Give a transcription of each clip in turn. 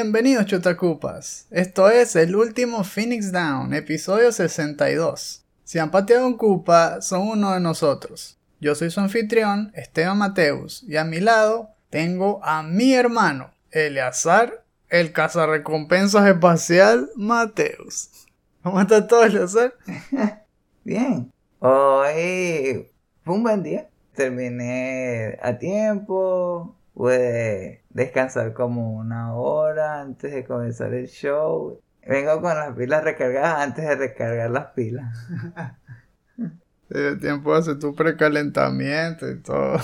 Bienvenidos chutacupas, esto es el último Phoenix Down, episodio 62. Si han pateado un cupa, son uno de nosotros. Yo soy su anfitrión, Esteban Mateus, y a mi lado tengo a mi hermano, Eleazar, el cazarrecompensas espacial Mateus. ¿Cómo está todo, Eleazar? Bien. Hoy fue un buen día. Terminé a tiempo. Pude descansar como una hora antes de comenzar el show. Vengo con las pilas recargadas antes de recargar las pilas. El tiempo de hacer tu precalentamiento y todo.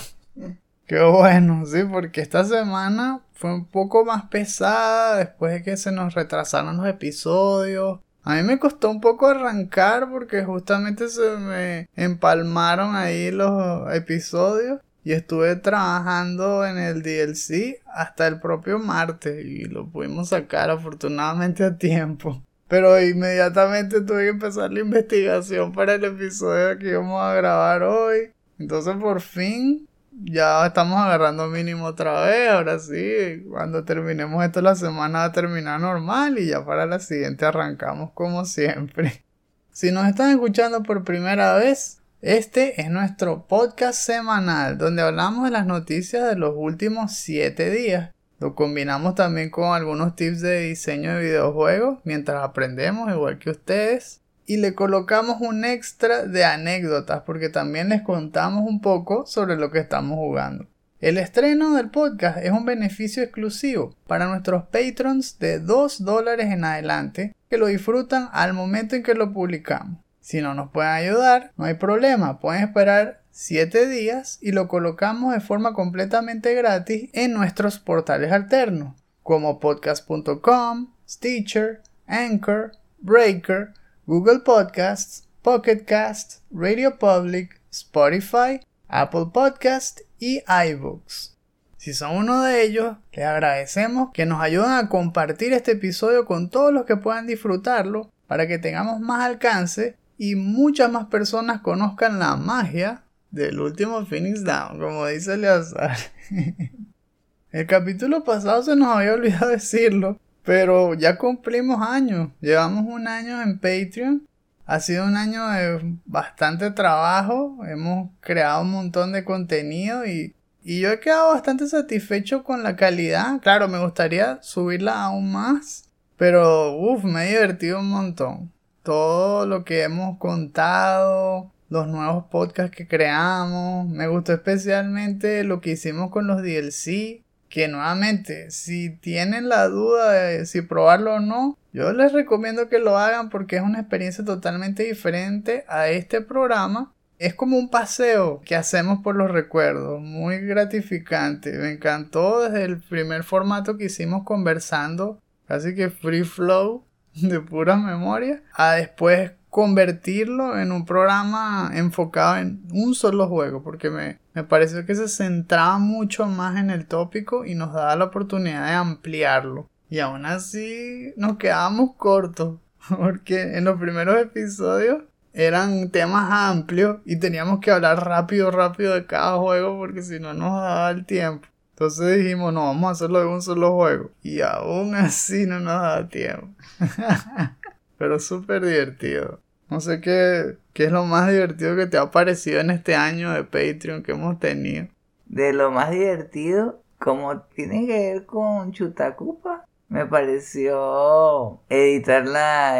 Qué bueno, sí, porque esta semana fue un poco más pesada después de que se nos retrasaron los episodios. A mí me costó un poco arrancar porque justamente se me empalmaron ahí los episodios y estuve trabajando en el DLC hasta el propio martes y lo pudimos sacar afortunadamente a tiempo. Pero inmediatamente tuve que empezar la investigación para el episodio que íbamos a grabar hoy. Entonces por fin ya estamos agarrando mínimo otra vez. Ahora sí, cuando terminemos esto la semana va a terminar normal y ya para la siguiente arrancamos como siempre. Si nos están escuchando por primera vez, este es nuestro podcast semanal donde hablamos de las noticias de los últimos 7 días. Lo combinamos también con algunos tips de diseño de videojuegos mientras aprendemos igual que ustedes. Y le colocamos un extra de anécdotas porque también les contamos un poco sobre lo que estamos jugando. El estreno del podcast es un beneficio exclusivo para nuestros patrons de 2 dólares en adelante que lo disfrutan al momento en que lo publicamos. Si no nos pueden ayudar, no hay problema, pueden esperar 7 días y lo colocamos de forma completamente gratis en nuestros portales alternos, como podcast.com, Stitcher, Anchor, Breaker, Google Podcasts, Pocket Cast, Radio Public, Spotify, Apple Podcast y iBooks. Si son uno de ellos, les agradecemos que nos ayuden a compartir este episodio con todos los que puedan disfrutarlo para que tengamos más alcance y muchas más personas conozcan la magia del último Phoenix Down, como dice Eleazar. El capítulo pasado se nos había olvidado decirlo, pero ya cumplimos años. Llevamos un año en Patreon. Ha sido un año de bastante trabajo. Hemos creado un montón de contenido y, y yo he quedado bastante satisfecho con la calidad. Claro, me gustaría subirla aún más. Pero, uff, me he divertido un montón todo lo que hemos contado, los nuevos podcasts que creamos. Me gustó especialmente lo que hicimos con los DLC. Que nuevamente, si tienen la duda de si probarlo o no, yo les recomiendo que lo hagan porque es una experiencia totalmente diferente a este programa. Es como un paseo que hacemos por los recuerdos, muy gratificante. Me encantó desde el primer formato que hicimos conversando, casi que free flow de pura memoria a después convertirlo en un programa enfocado en un solo juego porque me, me pareció que se centraba mucho más en el tópico y nos daba la oportunidad de ampliarlo. Y aún así nos quedábamos cortos porque en los primeros episodios eran temas amplios y teníamos que hablar rápido rápido de cada juego porque si no nos daba el tiempo entonces dijimos, no, vamos a hacerlo de un solo juego. Y aún así no nos da tiempo. Pero súper divertido. No sé qué, qué es lo más divertido que te ha parecido en este año de Patreon que hemos tenido. De lo más divertido, como tiene que ver con Chutacupa, me pareció editar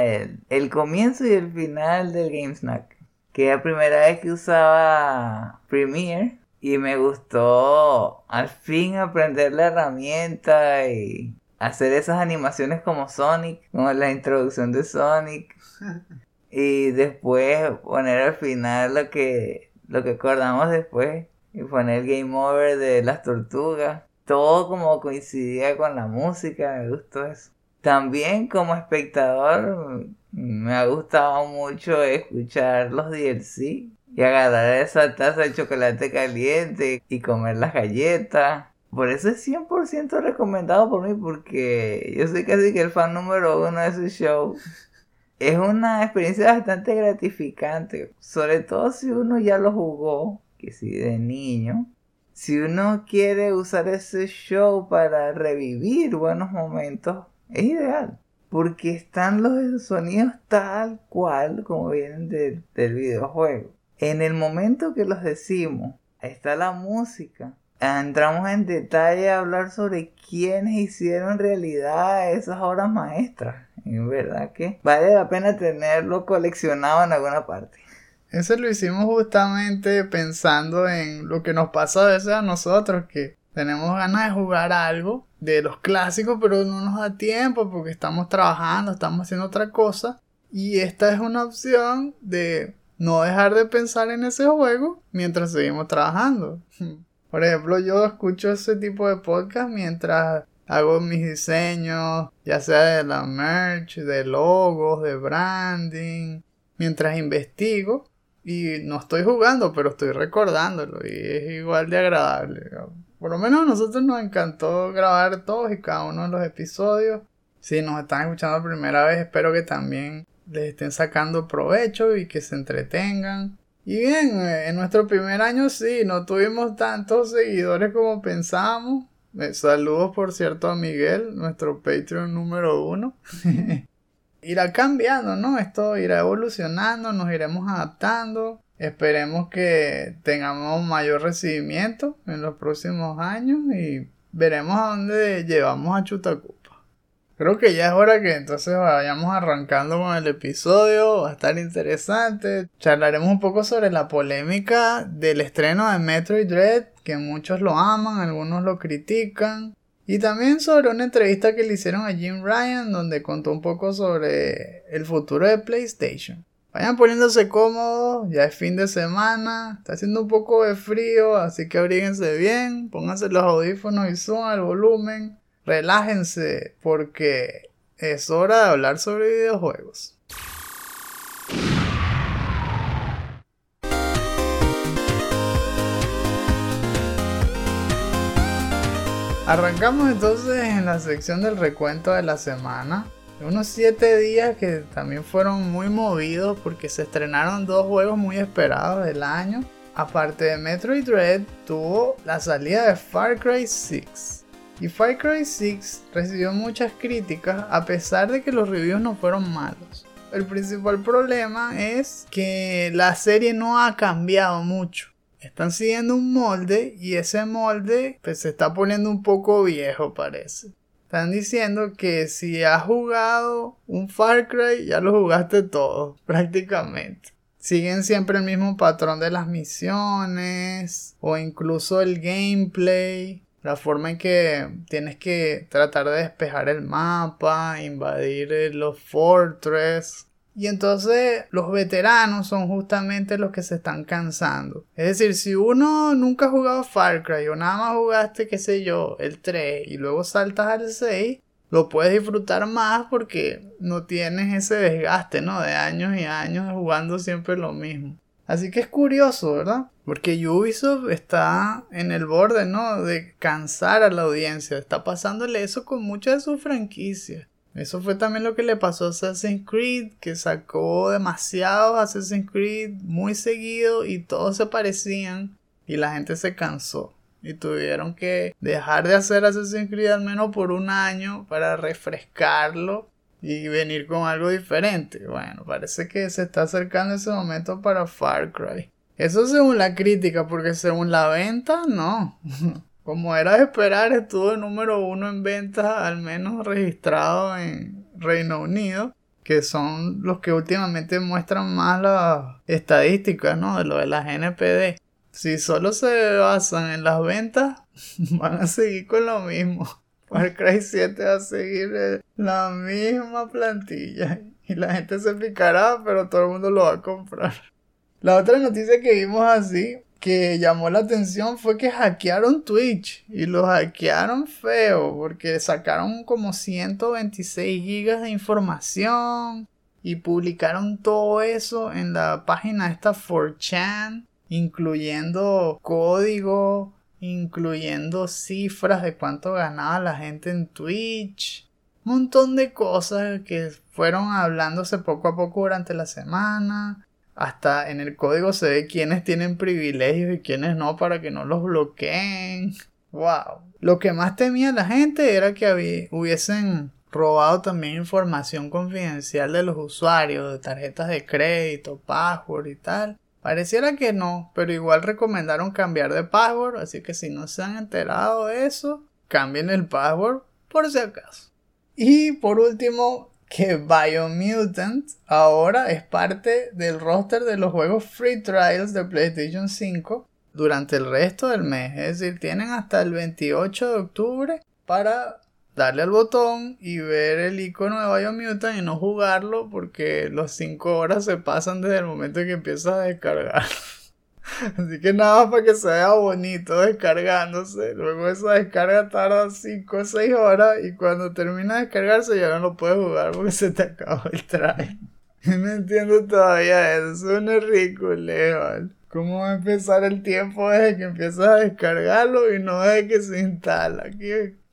el, el comienzo y el final del Game Snack. Que es la primera vez que usaba Premiere y me gustó al fin aprender la herramienta y hacer esas animaciones como Sonic, como la introducción de Sonic. y después poner al final lo que, lo que acordamos después y poner el game over de las tortugas. Todo como coincidía con la música, me gustó eso. También como espectador me ha gustado mucho escuchar los DLC y agarrar esa taza de chocolate caliente y comer las galletas. Por eso es 100% recomendado por mí porque yo soy casi que el fan número uno de ese show. es una experiencia bastante gratificante, sobre todo si uno ya lo jugó, que si de niño. Si uno quiere usar ese show para revivir buenos momentos, es ideal. Porque están los sonidos tal cual como vienen del videojuego. En el momento que los decimos, está la música. Entramos en detalle a hablar sobre quiénes hicieron realidad esas obras maestras. En verdad que vale la pena tenerlo coleccionado en alguna parte. Eso lo hicimos justamente pensando en lo que nos pasa a veces a nosotros, que tenemos ganas de jugar algo de los clásicos, pero no nos da tiempo porque estamos trabajando, estamos haciendo otra cosa. Y esta es una opción de no dejar de pensar en ese juego mientras seguimos trabajando. Por ejemplo, yo escucho ese tipo de podcast mientras hago mis diseños, ya sea de la merch, de logos, de branding, mientras investigo y no estoy jugando, pero estoy recordándolo y es igual de agradable. Por lo menos a nosotros nos encantó grabar todos y cada uno de los episodios. Si nos están escuchando por primera vez, espero que también les estén sacando provecho y que se entretengan. Y bien, eh, en nuestro primer año sí, no tuvimos tantos seguidores como pensábamos. Eh, saludos, por cierto, a Miguel, nuestro Patreon número uno. irá cambiando, ¿no? Esto irá evolucionando, nos iremos adaptando. Esperemos que tengamos mayor recibimiento en los próximos años y veremos a dónde llevamos a Chutacu. Creo que ya es hora que entonces vayamos arrancando con el episodio. Va a estar interesante. Charlaremos un poco sobre la polémica del estreno de Metroid Dread, que muchos lo aman, algunos lo critican. Y también sobre una entrevista que le hicieron a Jim Ryan, donde contó un poco sobre el futuro de PlayStation. Vayan poniéndose cómodos, ya es fin de semana, está haciendo un poco de frío, así que abríguense bien, pónganse los audífonos y suban el volumen relájense porque es hora de hablar sobre videojuegos. Arrancamos entonces en la sección del recuento de la semana. Unos 7 días que también fueron muy movidos porque se estrenaron dos juegos muy esperados del año. Aparte de Metroid Dread, tuvo la salida de Far Cry 6. Y Far Cry 6 recibió muchas críticas a pesar de que los reviews no fueron malos. El principal problema es que la serie no ha cambiado mucho. Están siguiendo un molde y ese molde pues, se está poniendo un poco viejo parece. Están diciendo que si has jugado un Far Cry ya lo jugaste todo prácticamente. Siguen siempre el mismo patrón de las misiones o incluso el gameplay la forma en que tienes que tratar de despejar el mapa, invadir eh, los fortress. Y entonces los veteranos son justamente los que se están cansando. Es decir, si uno nunca ha jugado Far Cry o nada más jugaste, qué sé yo, el 3 y luego saltas al 6, lo puedes disfrutar más porque no tienes ese desgaste, ¿no? De años y años jugando siempre lo mismo. Así que es curioso, ¿verdad? Porque Ubisoft está en el borde, ¿no? De cansar a la audiencia. Está pasándole eso con muchas de sus franquicias. Eso fue también lo que le pasó a Assassin's Creed, que sacó demasiado Assassin's Creed muy seguido y todos se parecían y la gente se cansó. Y tuvieron que dejar de hacer Assassin's Creed al menos por un año para refrescarlo y venir con algo diferente. Bueno, parece que se está acercando ese momento para Far Cry. Eso según la crítica, porque según la venta, no. Como era de esperar, estuvo el número uno en ventas, al menos registrado en Reino Unido, que son los que últimamente muestran más las estadísticas, ¿no? De lo de las NPD. Si solo se basan en las ventas, van a seguir con lo mismo. Far Cry 7 va a seguir la misma plantilla y la gente se picará, pero todo el mundo lo va a comprar. La otra noticia que vimos así, que llamó la atención, fue que hackearon Twitch y lo hackearon feo porque sacaron como 126 gigas de información y publicaron todo eso en la página esta 4chan, incluyendo código incluyendo cifras de cuánto ganaba la gente en Twitch. montón de cosas que fueron hablándose poco a poco durante la semana. Hasta en el código se ve quiénes tienen privilegios y quiénes no para que no los bloqueen. Wow. Lo que más temía la gente era que hubiesen robado también información confidencial de los usuarios, de tarjetas de crédito, password y tal. Pareciera que no, pero igual recomendaron cambiar de password, así que si no se han enterado de eso, cambien el password por si acaso. Y por último, que Biomutant ahora es parte del roster de los juegos Free Trials de PlayStation 5 durante el resto del mes. Es decir, tienen hasta el 28 de octubre para darle al botón y ver el icono de Biomutant y no jugarlo porque los 5 horas se pasan desde el momento en que empiezas a descargar. Así que nada más para que se vea bonito descargándose. Luego esa descarga tarda 5 o 6 horas y cuando termina de descargarse ya no lo puedes jugar porque se te acabó el try. No entiendo todavía eso, es un ridículo, ¿Cómo va a empezar el tiempo desde que empiezas a descargarlo y no desde que se instala?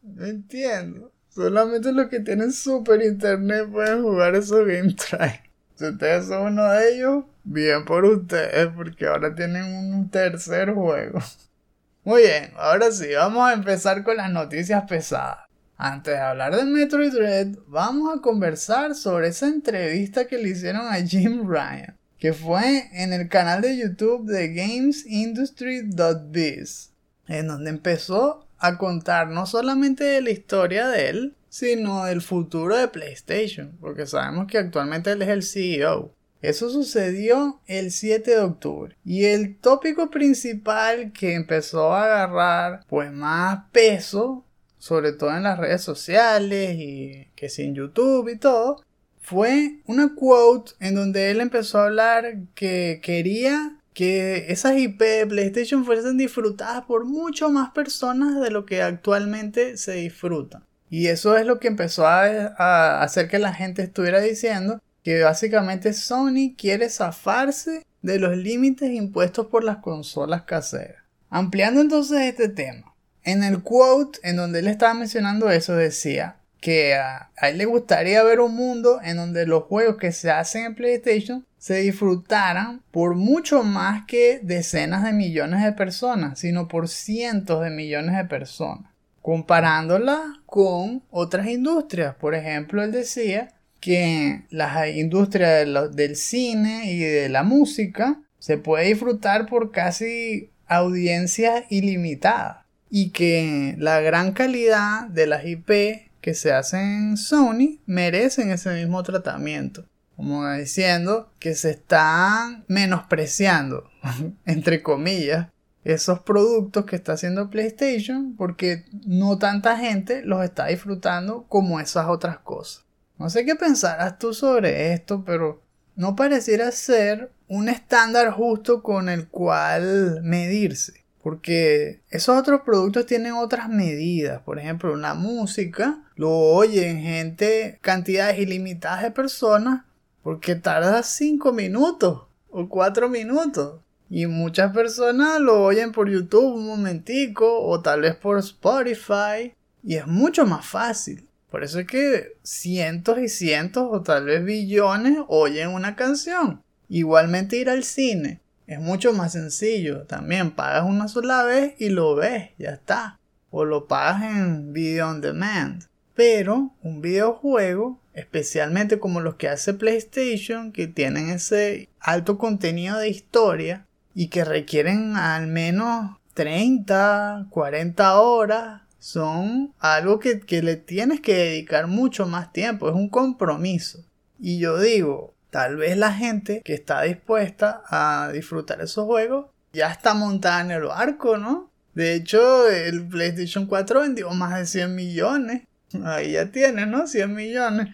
No entiendo. Solamente los que tienen super internet pueden jugar esos game try. Si ustedes son uno de ellos, bien por ustedes, porque ahora tienen un tercer juego. Muy bien, ahora sí, vamos a empezar con las noticias pesadas. Antes de hablar de Metroid Dread, vamos a conversar sobre esa entrevista que le hicieron a Jim Ryan, que fue en el canal de YouTube de GamesIndustry.biz, en donde empezó a contar no solamente de la historia de él, sino del futuro de PlayStation, porque sabemos que actualmente él es el CEO. Eso sucedió el 7 de octubre. Y el tópico principal que empezó a agarrar pues más peso, sobre todo en las redes sociales y que sin YouTube y todo, fue una quote en donde él empezó a hablar que quería que esas IP de PlayStation fuesen disfrutadas por mucho más personas de lo que actualmente se disfrutan. Y eso es lo que empezó a, hacer que la gente estuviera diciendo que básicamente Sony quiere zafarse de los límites impuestos por las consolas caseras. Ampliando entonces este tema, en el quote en donde él estaba mencionando eso decía que a, él le gustaría ver un mundo en donde los juegos que se hacen en PlayStation se disfrutaran por mucho más que decenas de millones de personas, sino por cientos de millones de personas, comparándola con otras industrias. Por ejemplo, él decía que la industria del cine y de la música se puede disfrutar por casi audiencias ilimitadas. Y que la gran calidad de las IP que se hacen en Sony merecen ese mismo tratamiento como diciendo que se están menospreciando, entre comillas, esos productos que está haciendo PlayStation porque no tanta gente los está disfrutando como esas otras cosas. No sé qué pensarás tú sobre esto, pero no pareciera ser un estándar justo con el cual medirse. Porque esos otros productos tienen otras medidas. Por ejemplo, una música lo oyen gente, cantidades ilimitadas de personas porque tarda 5 minutos o 4 minutos. Y muchas personas lo oyen por YouTube un momentico o tal vez por Spotify. Y es mucho más fácil. Por eso es que cientos y cientos o tal vez billones oyen una canción. Igualmente ir al cine. Es mucho más sencillo. También pagas una sola vez y lo ves. Ya está. O lo pagas en video on demand. Pero un videojuego especialmente como los que hace PlayStation, que tienen ese alto contenido de historia y que requieren al menos 30, 40 horas, son algo que, que le tienes que dedicar mucho más tiempo, es un compromiso. Y yo digo, tal vez la gente que está dispuesta a disfrutar esos juegos ya está montada en el barco, ¿no? De hecho, el PlayStation 4 vendió más de 100 millones ahí ya tienes, ¿no? 100 millones.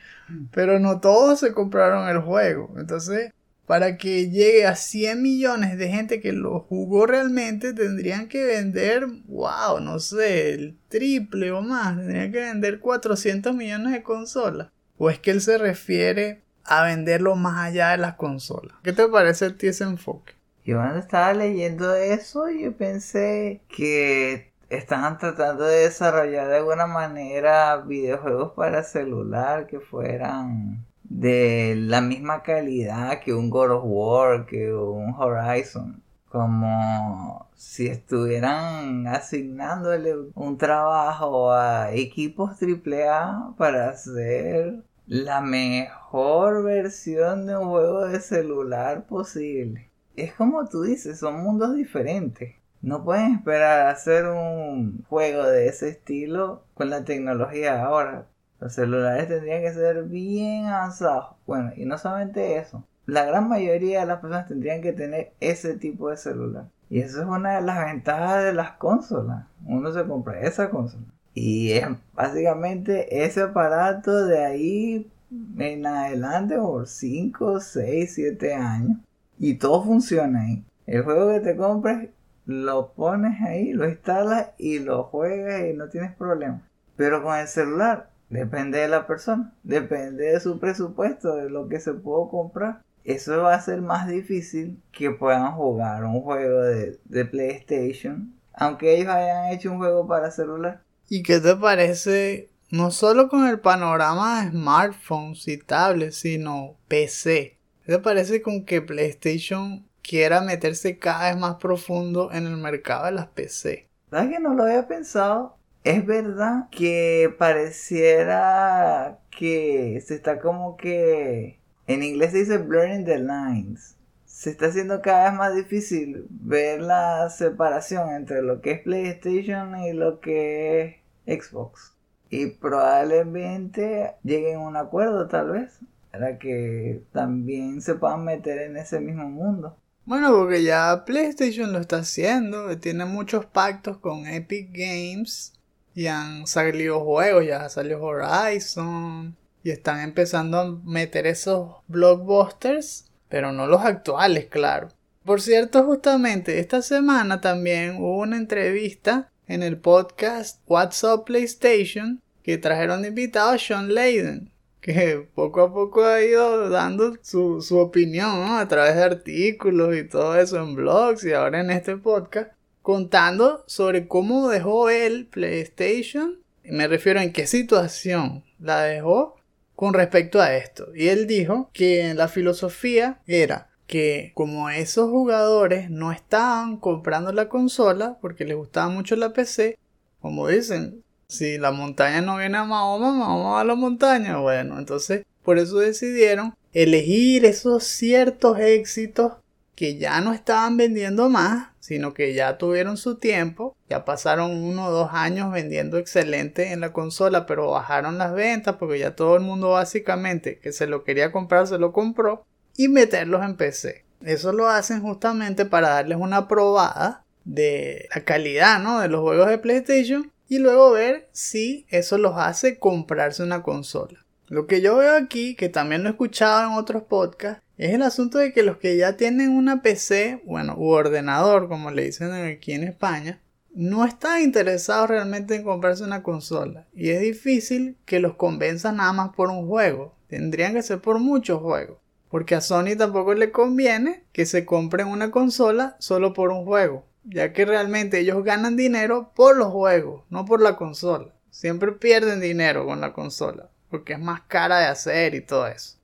Pero no todos se compraron el juego. Entonces, para que llegue a 100 millones de gente que lo jugó realmente, tendrían que vender, wow, no sé, el triple o más. Tendrían que vender 400 millones de consolas. ¿O es que él se refiere a venderlo más allá de las consolas? ¿Qué te parece a ti ese enfoque? Yo cuando estaba leyendo eso, yo pensé que estaban tratando de desarrollar de alguna manera videojuegos para celular que fueran de la misma calidad que un God of War, que un Horizon. Como si estuvieran asignándole un trabajo a equipos AAA para hacer la mejor versión de un juego de celular posible. Es como tú dices, son mundos diferentes. No pueden esperar hacer un juego de ese estilo con la tecnología ahora. Los celulares tendrían que ser bien avanzados. Bueno, y no solamente eso. La gran mayoría de las personas tendrían que tener ese tipo de celular. Y eso es una de las ventajas de las consolas. Uno se compra esa consola. Y es básicamente ese aparato de ahí en adelante por 5, 6, 7 años. Y todo funciona ahí. El juego que te compres, lo pones ahí, lo instalas y lo juegas y no tienes problema. Pero con el celular, depende de la persona, depende de su presupuesto, de lo que se puede comprar. Eso va a ser más difícil que puedan jugar un juego de, de PlayStation, aunque ellos hayan hecho un juego para celular. ¿Y qué te parece no solo con el panorama de smartphones y tablets, sino PC? ¿Qué te parece con que PlayStation quiera meterse cada vez más profundo en el mercado de las PC? ¿Sabes que no lo había pensado? Es verdad que pareciera que se está como que... En inglés se dice blurring the lines. Se está haciendo cada vez más difícil ver la separación entre lo que es PlayStation y lo que es Xbox. Y probablemente lleguen a un acuerdo tal vez. Para que también se puedan meter en ese mismo mundo. Bueno, porque ya PlayStation lo está haciendo. Tiene muchos pactos con Epic Games. Y han salido juegos. Ya salió Horizon. Y están empezando a meter esos blockbusters. Pero no los actuales, claro. Por cierto, justamente esta semana también hubo una entrevista en el podcast What's Up PlayStation que trajeron de invitado a Sean Layden, que poco a poco ha ido dando su, su opinión a través de artículos y todo eso en blogs y ahora en este podcast, contando sobre cómo dejó él PlayStation, y me refiero en qué situación la dejó con respecto a esto. Y él dijo que la filosofía era que como esos jugadores no estaban comprando la consola porque les gustaba mucho la PC, como dicen, si la montaña no viene a Mahoma, Mahoma va a la montaña. Bueno, entonces por eso decidieron elegir esos ciertos éxitos que ya no estaban vendiendo más, sino que ya tuvieron su tiempo, ya pasaron uno o dos años vendiendo excelente en la consola, pero bajaron las ventas porque ya todo el mundo básicamente que se lo quería comprar se lo compró y meterlos en PC. Eso lo hacen justamente para darles una probada de la calidad ¿no? de los juegos de PlayStation y luego ver si eso los hace comprarse una consola. Lo que yo veo aquí, que también lo he escuchado en otros podcasts, es el asunto de que los que ya tienen una PC, bueno, u ordenador, como le dicen aquí en España, no están interesados realmente en comprarse una consola. Y es difícil que los convenzan nada más por un juego. Tendrían que ser por muchos juegos. Porque a Sony tampoco le conviene que se compren una consola solo por un juego ya que realmente ellos ganan dinero por los juegos, no por la consola. Siempre pierden dinero con la consola, porque es más cara de hacer y todo eso.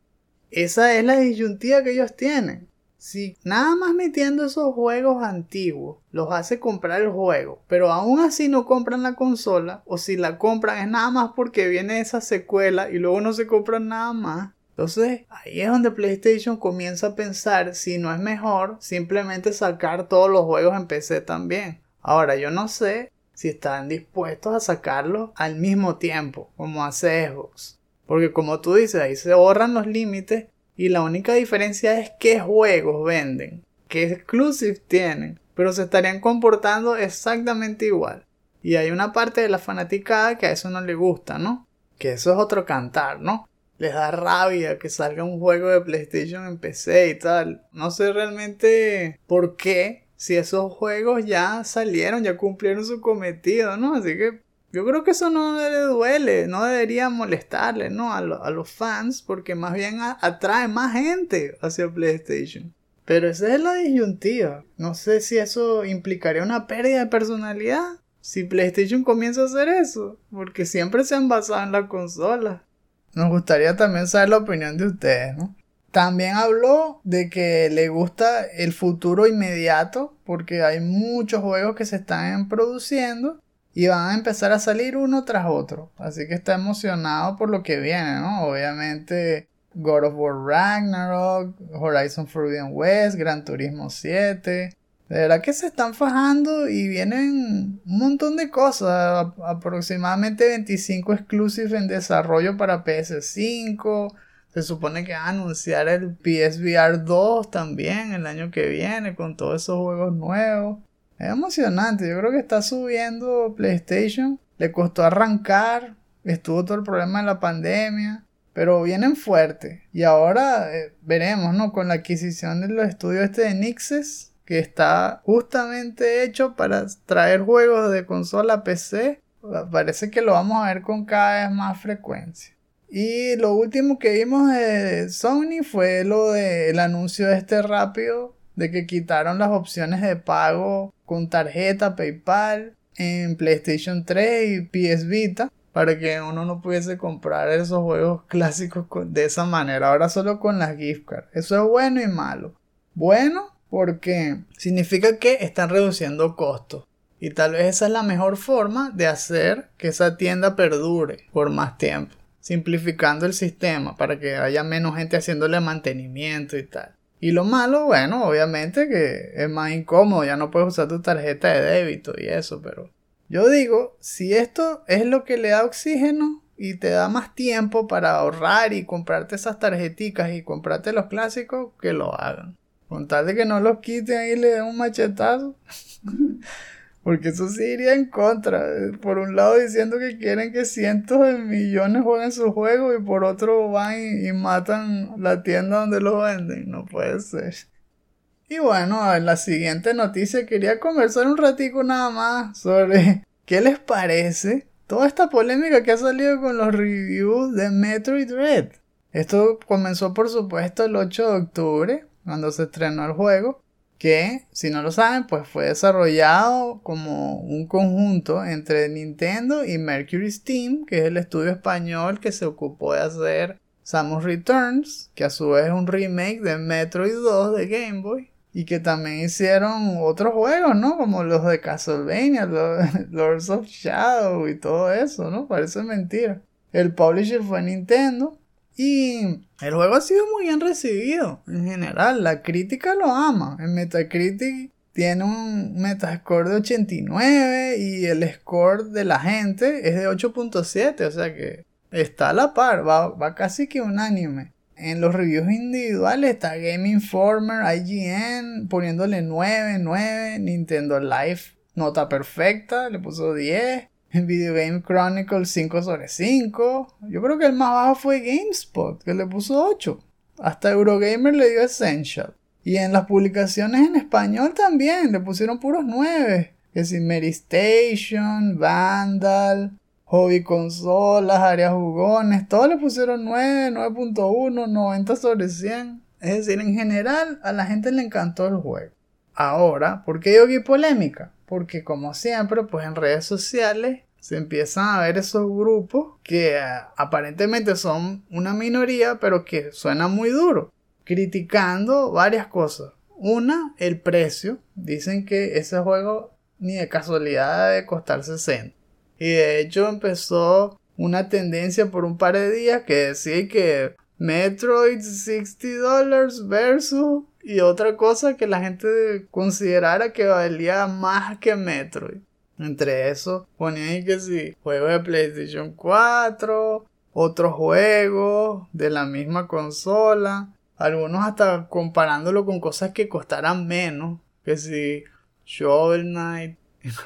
Esa es la disyuntiva que ellos tienen. Si nada más metiendo esos juegos antiguos los hace comprar el juego, pero aún así no compran la consola, o si la compran es nada más porque viene esa secuela y luego no se compran nada más, entonces ahí es donde PlayStation comienza a pensar si no es mejor simplemente sacar todos los juegos en PC también. Ahora yo no sé si están dispuestos a sacarlos al mismo tiempo como hace Xbox. Porque como tú dices, ahí se borran los límites y la única diferencia es qué juegos venden, qué exclusives tienen, pero se estarían comportando exactamente igual. Y hay una parte de la fanaticada que a eso no le gusta, ¿no? Que eso es otro cantar, ¿no? Les da rabia que salga un juego de PlayStation en PC y tal. No sé realmente por qué, si esos juegos ya salieron, ya cumplieron su cometido, ¿no? Así que yo creo que eso no le duele, no debería molestarle, ¿no? A, los fans, porque más bien atrae más gente hacia PlayStation. Pero esa es la disyuntiva. No sé si eso implicaría una pérdida de personalidad. Si PlayStation comienza a hacer eso, porque siempre se han basado en la consola. Nos gustaría también saber la opinión de ustedes, ¿no? También habló de que le gusta el futuro inmediato porque hay muchos juegos que se están produciendo y van a empezar a salir uno tras otro. Así que está emocionado por lo que viene, ¿no? Obviamente God of War Ragnarok, Horizon Forbidden West, Gran Turismo 7. De verdad que se están fajando y vienen un montón de cosas. Aproximadamente 25 exclusivos en desarrollo para PS5. Se supone que va a anunciar el PSVR 2 también el año que viene con todos esos juegos nuevos. Es emocionante. Yo creo que está subiendo PlayStation. Le costó arrancar. Estuvo todo el problema de la pandemia pero vienen fuertes. Y ahora eh, veremos, ¿no? Con la adquisición de los estudios este de Nixes, que está justamente hecho para traer juegos de consola a PC, parece que lo vamos a ver con cada vez más frecuencia. Y lo último que vimos de Sony fue lo del anuncio de este rápido de que quitaron las opciones de pago con tarjeta PayPal en PlayStation 3 y PS Vita para que uno no pudiese comprar esos juegos clásicos de esa manera. Ahora solo con las gift cards. Eso es bueno y malo. Bueno porque significa que están reduciendo costos. Y tal vez esa es la mejor forma de hacer que esa tienda perdure por más tiempo. Simplificando el sistema para que haya menos gente haciéndole mantenimiento y tal. Y lo malo, bueno, obviamente que es más incómodo, ya no puedes usar tu tarjeta de débito y eso, pero yo digo, si esto es lo que le da oxígeno y te da más tiempo para ahorrar y comprarte esas tarjeticas y comprarte los clásicos, que lo hagan. Con tal de que no los quiten y le den un machetazo. Porque eso sí iría en contra. Por un lado diciendo que quieren que cientos de millones jueguen su juego y por otro van y, matan la tienda donde lo venden. No puede ser. Y bueno, en la siguiente noticia quería conversar un ratico nada más sobre qué les parece toda esta polémica que ha salido con los reviews de Metroid Red. Esto comenzó por supuesto el 8 de octubre, cuando se estrenó el juego, que si no lo saben, pues fue desarrollado como un conjunto entre Nintendo y Mercury Steam, que es el estudio español que se ocupó de hacer Samus Returns, que a su vez es un remake de Metroid 2 de Game Boy y que también hicieron otros juegos, ¿no? Como los de Castlevania, Lords of Shadow y todo eso, ¿no? Parece mentira. El publisher fue Nintendo y el juego ha sido muy bien recibido en general. La crítica lo ama. En Metacritic tiene un Metascore de 89 y el score de la gente es de 8.7, o sea que está a la par, va, casi que unánime. En los reviews individuales está Game Informer, IGN poniéndole 9, 9, Nintendo Life nota perfecta, le puso 10. Video Game Chronicle 5 sobre 5. Yo creo que el más bajo fue GameSpot, que le puso 8. Hasta Eurogamer le dio Essential. Y en las publicaciones en español también le pusieron puros 9. Que si Mary Vandal, hobby consolas, áreas jugones, todos le pusieron 9, 9.1, 90 sobre 100. Es decir, en general a la gente le encantó el juego. Ahora, ¿por qué yo vi polémica? Porque como siempre, pues en redes sociales se empiezan a ver esos grupos que eh, aparentemente son una minoría, pero que suenan muy duro, criticando varias cosas. Una, el precio. Dicen que ese juego ni de casualidad debe costar 60. Y de hecho empezó una tendencia por un par de días que decía que Metroid 60 dólares versus y otra cosa que la gente considerara que valía más que Metroid. Entre eso ponían que si juegos de PlayStation 4, otros juegos de la misma consola, algunos hasta comparándolo con cosas que costaran menos, que si Shovel Knight,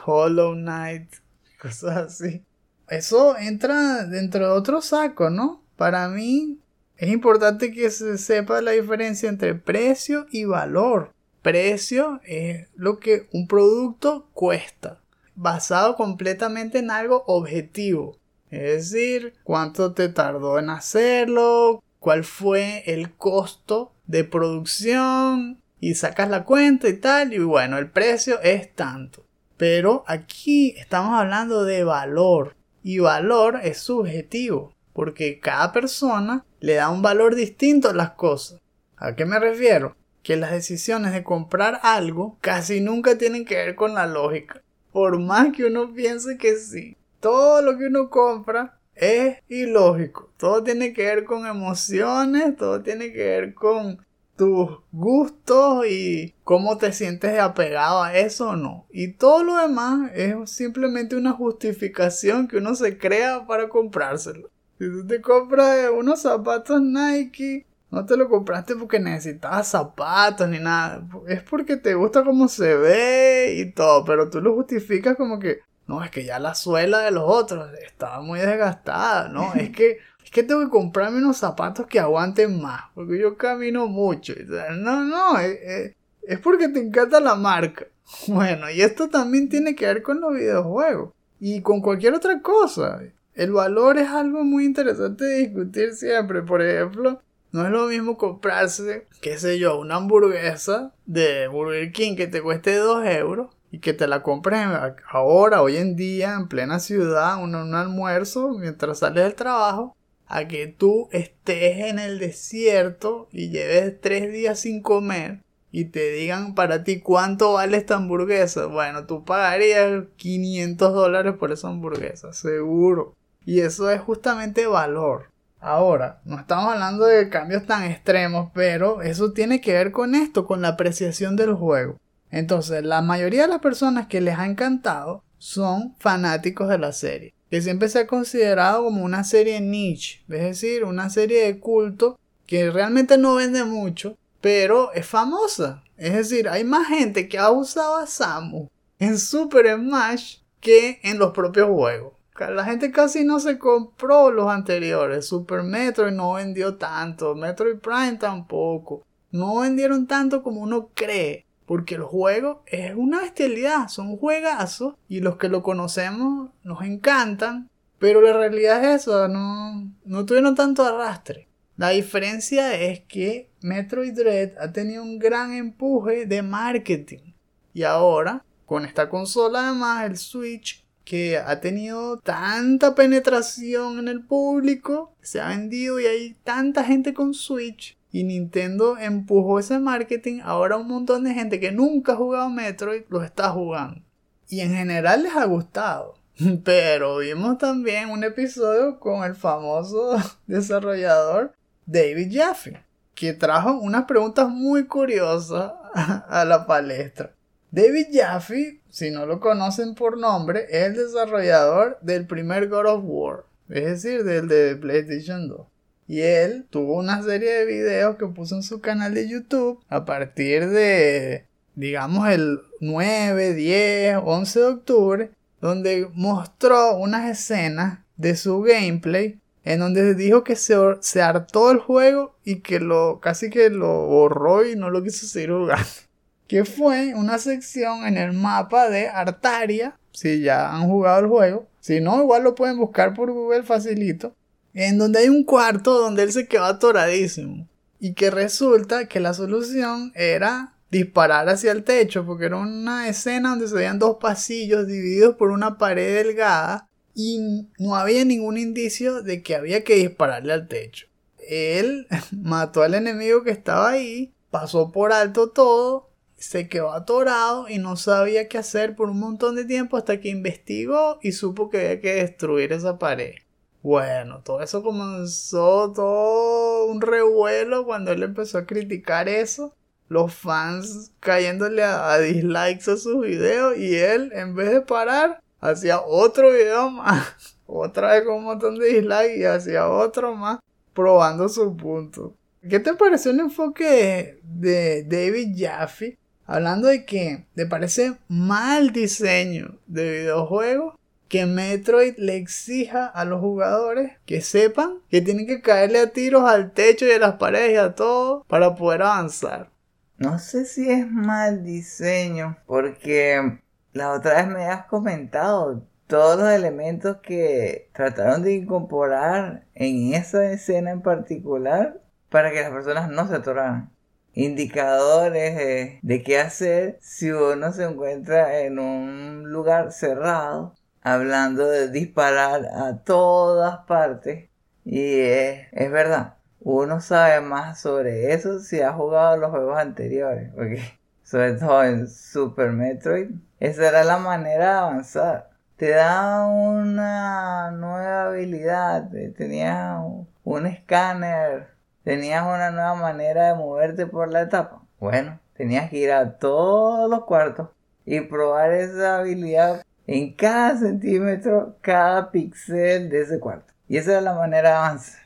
Hollow Knight, cosas así. Eso entra dentro de otro saco, ¿no? Para mí es importante que se sepa la diferencia entre precio y valor. Precio es lo que un producto cuesta, basado completamente en algo objetivo. Es decir, cuánto te tardó en hacerlo, cuál fue el costo de producción y sacas la cuenta y tal, y bueno, el precio es tanto. Pero aquí estamos hablando de valor. Y valor es subjetivo. Porque cada persona le da un valor distinto a las cosas. ¿A qué me refiero? Que las decisiones de comprar algo casi nunca tienen que ver con la lógica. Por más que uno piense que sí. Todo lo que uno compra es ilógico. Todo tiene que ver con emociones, todo tiene que ver con tus gustos y cómo te sientes apegado a eso o no. Y todo lo demás es simplemente una justificación que uno se crea para comprárselo. Si tú te compras unos zapatos Nike, no te lo compraste porque necesitabas zapatos ni nada. Es porque te gusta cómo se ve y todo. Pero tú lo justificas como que, no, es que ya la suela de los otros estaba muy desgastada. No, es que es que tengo que comprarme unos zapatos que aguanten más, porque yo camino mucho. No, no, es, porque te encanta la marca. Bueno, y esto también tiene que ver con los videojuegos y con cualquier otra cosa. El valor es algo muy interesante de discutir siempre. Por ejemplo, no es lo mismo comprarse, qué sé yo, una hamburguesa de Burger King que te cueste 2 euros y que te la compres ahora, hoy en día, en plena ciudad, un, un almuerzo mientras sales del trabajo, a que tú estés en el desierto y lleves tres días sin comer y te digan para ti cuánto vale esta hamburguesa. Bueno, tú pagarías 500 dólares por esa hamburguesa, seguro. Y eso es justamente valor. Ahora, no estamos hablando de cambios tan extremos, pero eso tiene que ver con esto, con la apreciación del juego. Entonces, la mayoría de las personas que les ha encantado son fanáticos de la serie que siempre se ha considerado como una serie niche, es decir, una serie de culto que realmente no vende mucho, pero es famosa. Es decir, hay más gente que ha usado a Samu en Super Smash que en los propios juegos. La gente casi no se compró los anteriores. Super Metroid no vendió tanto. Metroid Prime tampoco. No vendieron tanto como uno cree. Porque el juego es una bestialidad, son juegazos y los que lo conocemos nos encantan, pero la realidad es eso, no, tuvieron tanto arrastre. La diferencia es que Metroid Dread ha tenido un gran empuje de marketing y ahora con esta consola además el Switch que ha tenido tanta penetración en el público, se ha vendido y hay tanta gente con Switch y Nintendo empujó ese marketing. Ahora un montón de gente que nunca ha jugado Metroid lo está jugando. Y en general les ha gustado. Pero vimos también un episodio con el famoso desarrollador David Jaffe, que trajo unas preguntas muy curiosas a la palestra. David Jaffe, si no lo conocen por nombre, es el desarrollador del primer God of War, es decir, del de PlayStation 2. Y él tuvo una serie de videos que puso en su canal de YouTube a partir de, digamos, el 9, 10, 11 de octubre, donde mostró unas escenas de su gameplay en donde dijo que se, se hartó el juego y que lo casi que lo borró y no lo quiso seguir jugando. Que fue una sección en el mapa de Artaria, si ya han jugado el juego. Si no, igual lo pueden buscar por Google facilito en donde hay un cuarto donde él se quedó atoradísimo. Y que resulta que la solución era disparar hacia el techo, porque era una escena donde se veían dos pasillos divididos por una pared delgada y no había ningún indicio de que había que dispararle al techo. Él mató al enemigo que estaba ahí, pasó por alto todo, se quedó atorado y no sabía qué hacer por un montón de tiempo hasta que investigó y supo que había que destruir esa pared. Bueno, todo eso comenzó todo un revuelo cuando él empezó a criticar eso. Los fans cayéndole a, dislikes a sus videos y él, en vez de parar, hacía otro video más. Otra vez con un montón de dislikes y hacía otro más probando su punto. ¿Qué te pareció el enfoque de David Jaffe? Hablando de que te parece mal diseño de videojuegos que Metroid le exija a los jugadores que sepan que tienen que caerle a tiros al techo y a las paredes y a todo para poder avanzar. No sé si es mal diseño, porque la otra vez me has comentado todos los elementos que trataron de incorporar en esa escena en particular para que las personas no se atoraran. Indicadores de, qué hacer si uno se encuentra en un lugar cerrado, hablando de disparar a todas partes. Y es, es verdad, uno sabe más sobre eso si ha jugado los juegos anteriores, porque sobre todo en Super Metroid, esa era la manera de avanzar. Te da una nueva habilidad, tenías un escáner, tenías una nueva manera de moverte por la etapa. Bueno, tenías que ir a todos los cuartos y probar esa habilidad en cada centímetro, cada píxel de ese cuarto. Y esa era la manera de avanzar.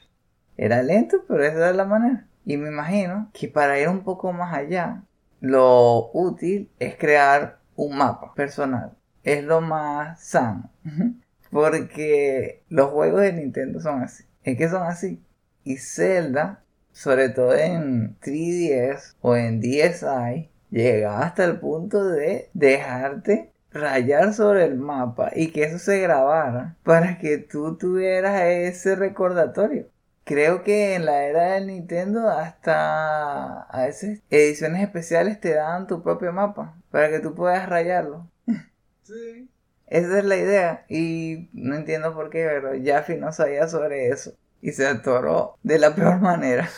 Era lento, pero esa era la manera. Y me imagino que para ir un poco más allá, lo útil es crear un mapa personal. Es lo más sano. Porque los juegos de Nintendo son así. Es que son así. Y Zelda, sobre todo en 3DS o en DSi, llega hasta el punto de dejarte rayar sobre el mapa y que eso se grabara para que tú tuvieras ese recordatorio. Creo que en la era del Nintendo hasta a veces ediciones especiales te dan tu propio mapa para que tú puedas rayarlo. Sí. Esa es la idea y no entiendo por qué, pero Jaffe no sabía sobre eso y se atoró de la peor manera.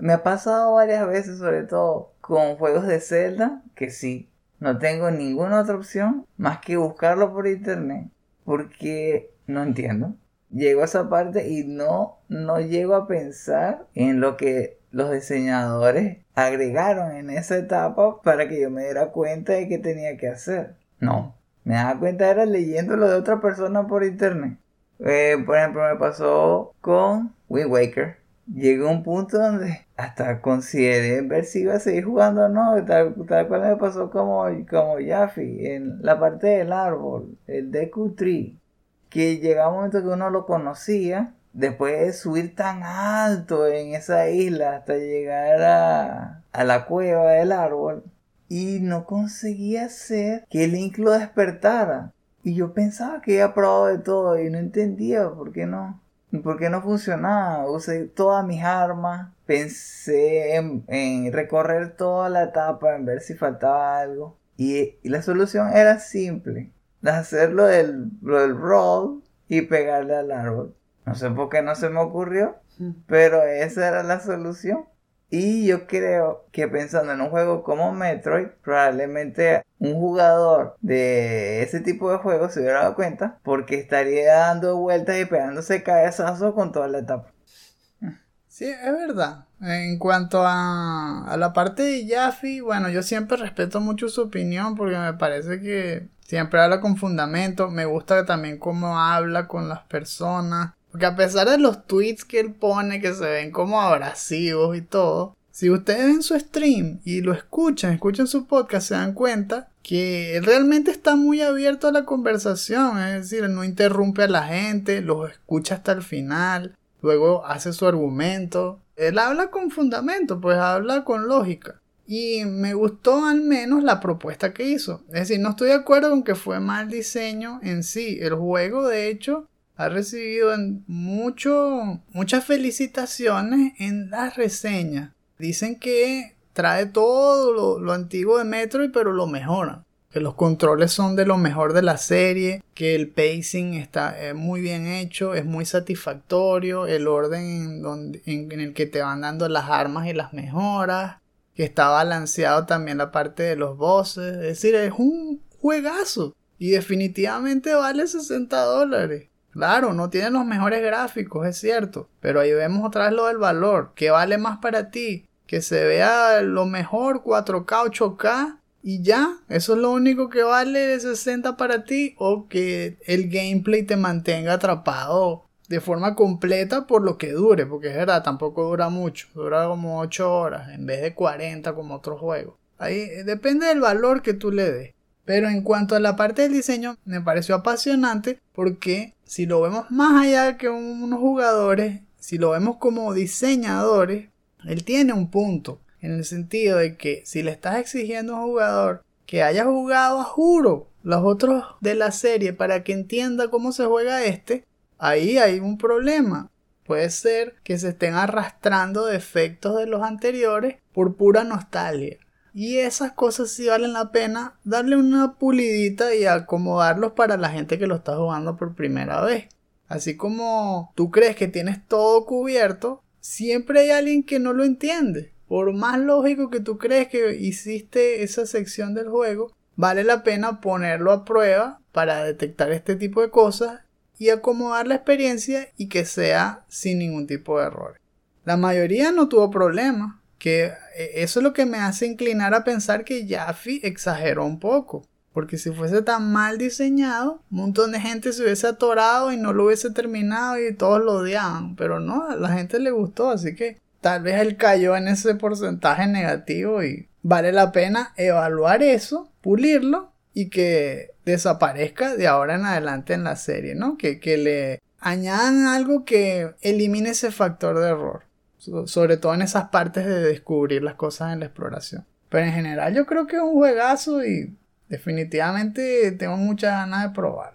Me ha pasado varias veces, sobre todo con juegos de Zelda, que sí, no tengo ninguna otra opción más que buscarlo por internet porque no entiendo llego a esa parte y no, no llego a pensar en lo que los diseñadores agregaron en esa etapa para que yo me diera cuenta de qué tenía que hacer. No, me daba cuenta era leyéndolo de otra persona por internet. Eh, por ejemplo, me pasó con Wind Waker. Llegó un punto donde hasta consideré ver si iba a seguir jugando o no. Tal, tal cual me pasó como, como Jaffe en la parte del árbol, el Deku Tree que llegaba un momento que uno lo conocía, después de subir tan alto en esa isla hasta llegar a, a la cueva del árbol, y no conseguía hacer que Link lo despertara. Y yo pensaba que había probado de todo y no entendía por qué no. ¿Por qué no funcionaba? Usé todas mis armas, pensé en, en recorrer toda la etapa, en ver si faltaba algo. Y, y la solución era simple hacerlo del, del roll y pegarle al árbol. No sé por qué no se me ocurrió, pero esa era la solución. Y yo creo que pensando en un juego como Metroid, probablemente un jugador de ese tipo de juegos se hubiera dado cuenta porque estaría dando vueltas y pegándose cabezazos con toda la etapa. Sí, es verdad. En cuanto a, a la parte de Jaffe, bueno, yo siempre respeto mucho su opinión porque me parece que Siempre habla con fundamento. Me gusta también cómo habla con las personas. Porque a pesar de los tweets que él pone que se ven como abrasivos y todo, si ustedes ven su stream y lo escuchan, escuchan su podcast, se dan cuenta que él realmente está muy abierto a la conversación. Es decir, no interrumpe a la gente, los escucha hasta el final, luego hace su argumento. Él habla con fundamento, pues habla con lógica. Y me gustó al menos la propuesta que hizo. Es decir, no estoy de acuerdo con que fue mal diseño en sí. El juego, de hecho, ha recibido mucho, muchas felicitaciones en las reseñas. Dicen que trae todo lo, antiguo de Metroid, pero lo mejora. Que los controles son de lo mejor de la serie, que el pacing está muy bien hecho, es muy satisfactorio, el orden en el que te van dando las armas y las mejoras, que está balanceado también la parte de los bosses. Es decir, es un juegazo. Y definitivamente vale 60 dólares. Claro, no tiene los mejores gráficos, es cierto. Pero ahí vemos otra vez lo del valor. ¿Qué vale más para ti? Que se vea lo mejor 4K, 8K y ya. Eso es lo único que vale de 60 para ti. O que el gameplay te mantenga atrapado de forma completa por lo que dure, porque es verdad, tampoco dura mucho, dura como 8 horas en vez de 40 como otros juegos. Ahí eh, depende del valor que tú le des. Pero en cuanto a la parte del diseño, me pareció apasionante porque si lo vemos más allá que unos jugadores, si lo vemos como diseñadores, él tiene un punto. En el sentido de que si le estás exigiendo a un jugador que haya jugado a juro los otros de la serie para que entienda cómo se juega este, ahí hay un problema. puede ser que se estén arrastrando defectos de los anteriores por pura nostalgia. Y esas cosas sí valen la pena darle una pulidita y acomodarlos para la gente que lo está jugando por primera vez. Así como tú crees que tienes todo cubierto, siempre hay alguien que no lo entiende. Por más lógico que tú crees que hiciste esa sección del juego, vale la pena ponerlo a prueba para detectar este tipo de cosas y acomodar la experiencia y que sea sin ningún tipo de error. La mayoría no tuvo problemas, que eh, eso es lo que me hace inclinar a pensar que Jaffe exageró un poco. Porque si fuese tan mal diseñado, un montón de gente se hubiese atorado y no lo hubiese terminado y todos lo odiaban. Pero no, a la gente le gustó, así que tal vez él cayó en ese porcentaje negativo y vale la pena evaluar eso, pulirlo y que desaparezca de ahora en adelante en la serie, ¿no? Que, que le añadan algo que elimine ese factor de error. Sobre todo en esas partes de descubrir las cosas en la exploración. Pero en general yo creo que es un juegazo y definitivamente tengo muchas ganas de probar.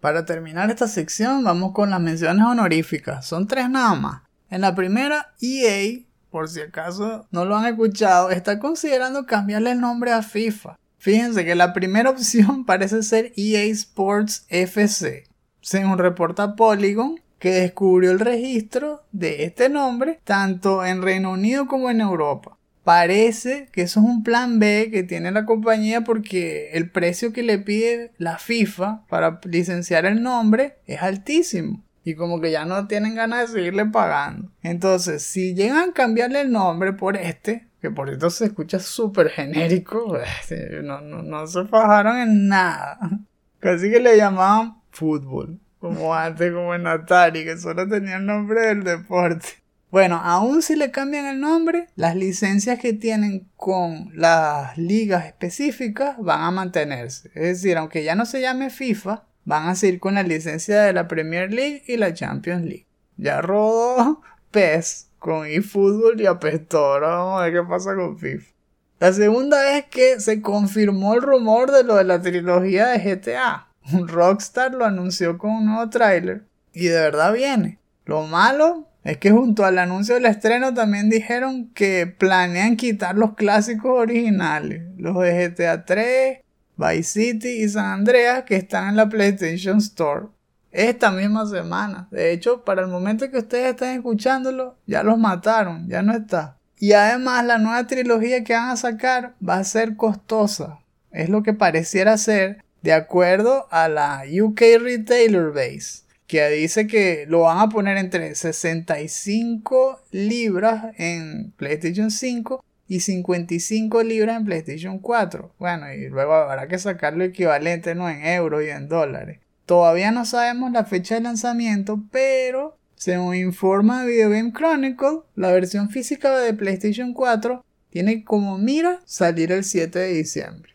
Para terminar esta sección vamos con las menciones honoríficas. Son tres nada más. En la primera, EA, por si acaso no lo han escuchado, está considerando cambiarle el nombre a FIFA. Fíjense que la primera opción parece ser EA Sports FC. Según reporta Polygon, que descubrió el registro de este nombre tanto en Reino Unido como en Europa. Parece que eso es un plan B que tiene la compañía porque el precio que le pide la FIFA para licenciar el nombre es altísimo. Y como que ya no tienen ganas de seguirle pagando. Entonces, si llegan a cambiarle el nombre por este, que por esto se escucha súper genérico, no, no, no se fajaron en nada. Casi que le llamaban fútbol. Como antes, como en Atari, que solo tenía el nombre del deporte. Bueno, aún si le cambian el nombre, las licencias que tienen con las ligas específicas van a mantenerse. Es decir, aunque ya no se llame FIFA, van a seguir con la licencia de la Premier League y la Champions League. Ya rodó PES con eFootball y apestó. Vamos a ver qué pasa con FIFA. La segunda vez que se confirmó el rumor de lo de la trilogía de GTA. Rockstar lo anunció con un nuevo tráiler y de verdad viene. Lo malo es que junto al anuncio del estreno también dijeron que planean quitar los clásicos originales, los de GTA 3, Vice City y San Andreas que están en la PlayStation Store esta misma semana. De hecho, para el momento que ustedes están escuchándolo, ya los mataron, ya no está. Y además la nueva trilogía que van a sacar va a ser costosa. Es lo que pareciera ser de acuerdo a la UK Retailer Base, que dice que lo van a poner entre 65 libras en PlayStation 5 y 55 libras en PlayStation 4. Bueno, y luego habrá que sacar lo equivalente ¿no? en euros y en dólares. Todavía no sabemos la fecha de lanzamiento, pero según informa Video Game Chronicle, la versión física de PlayStation 4 tiene como mira salir el 7 de diciembre.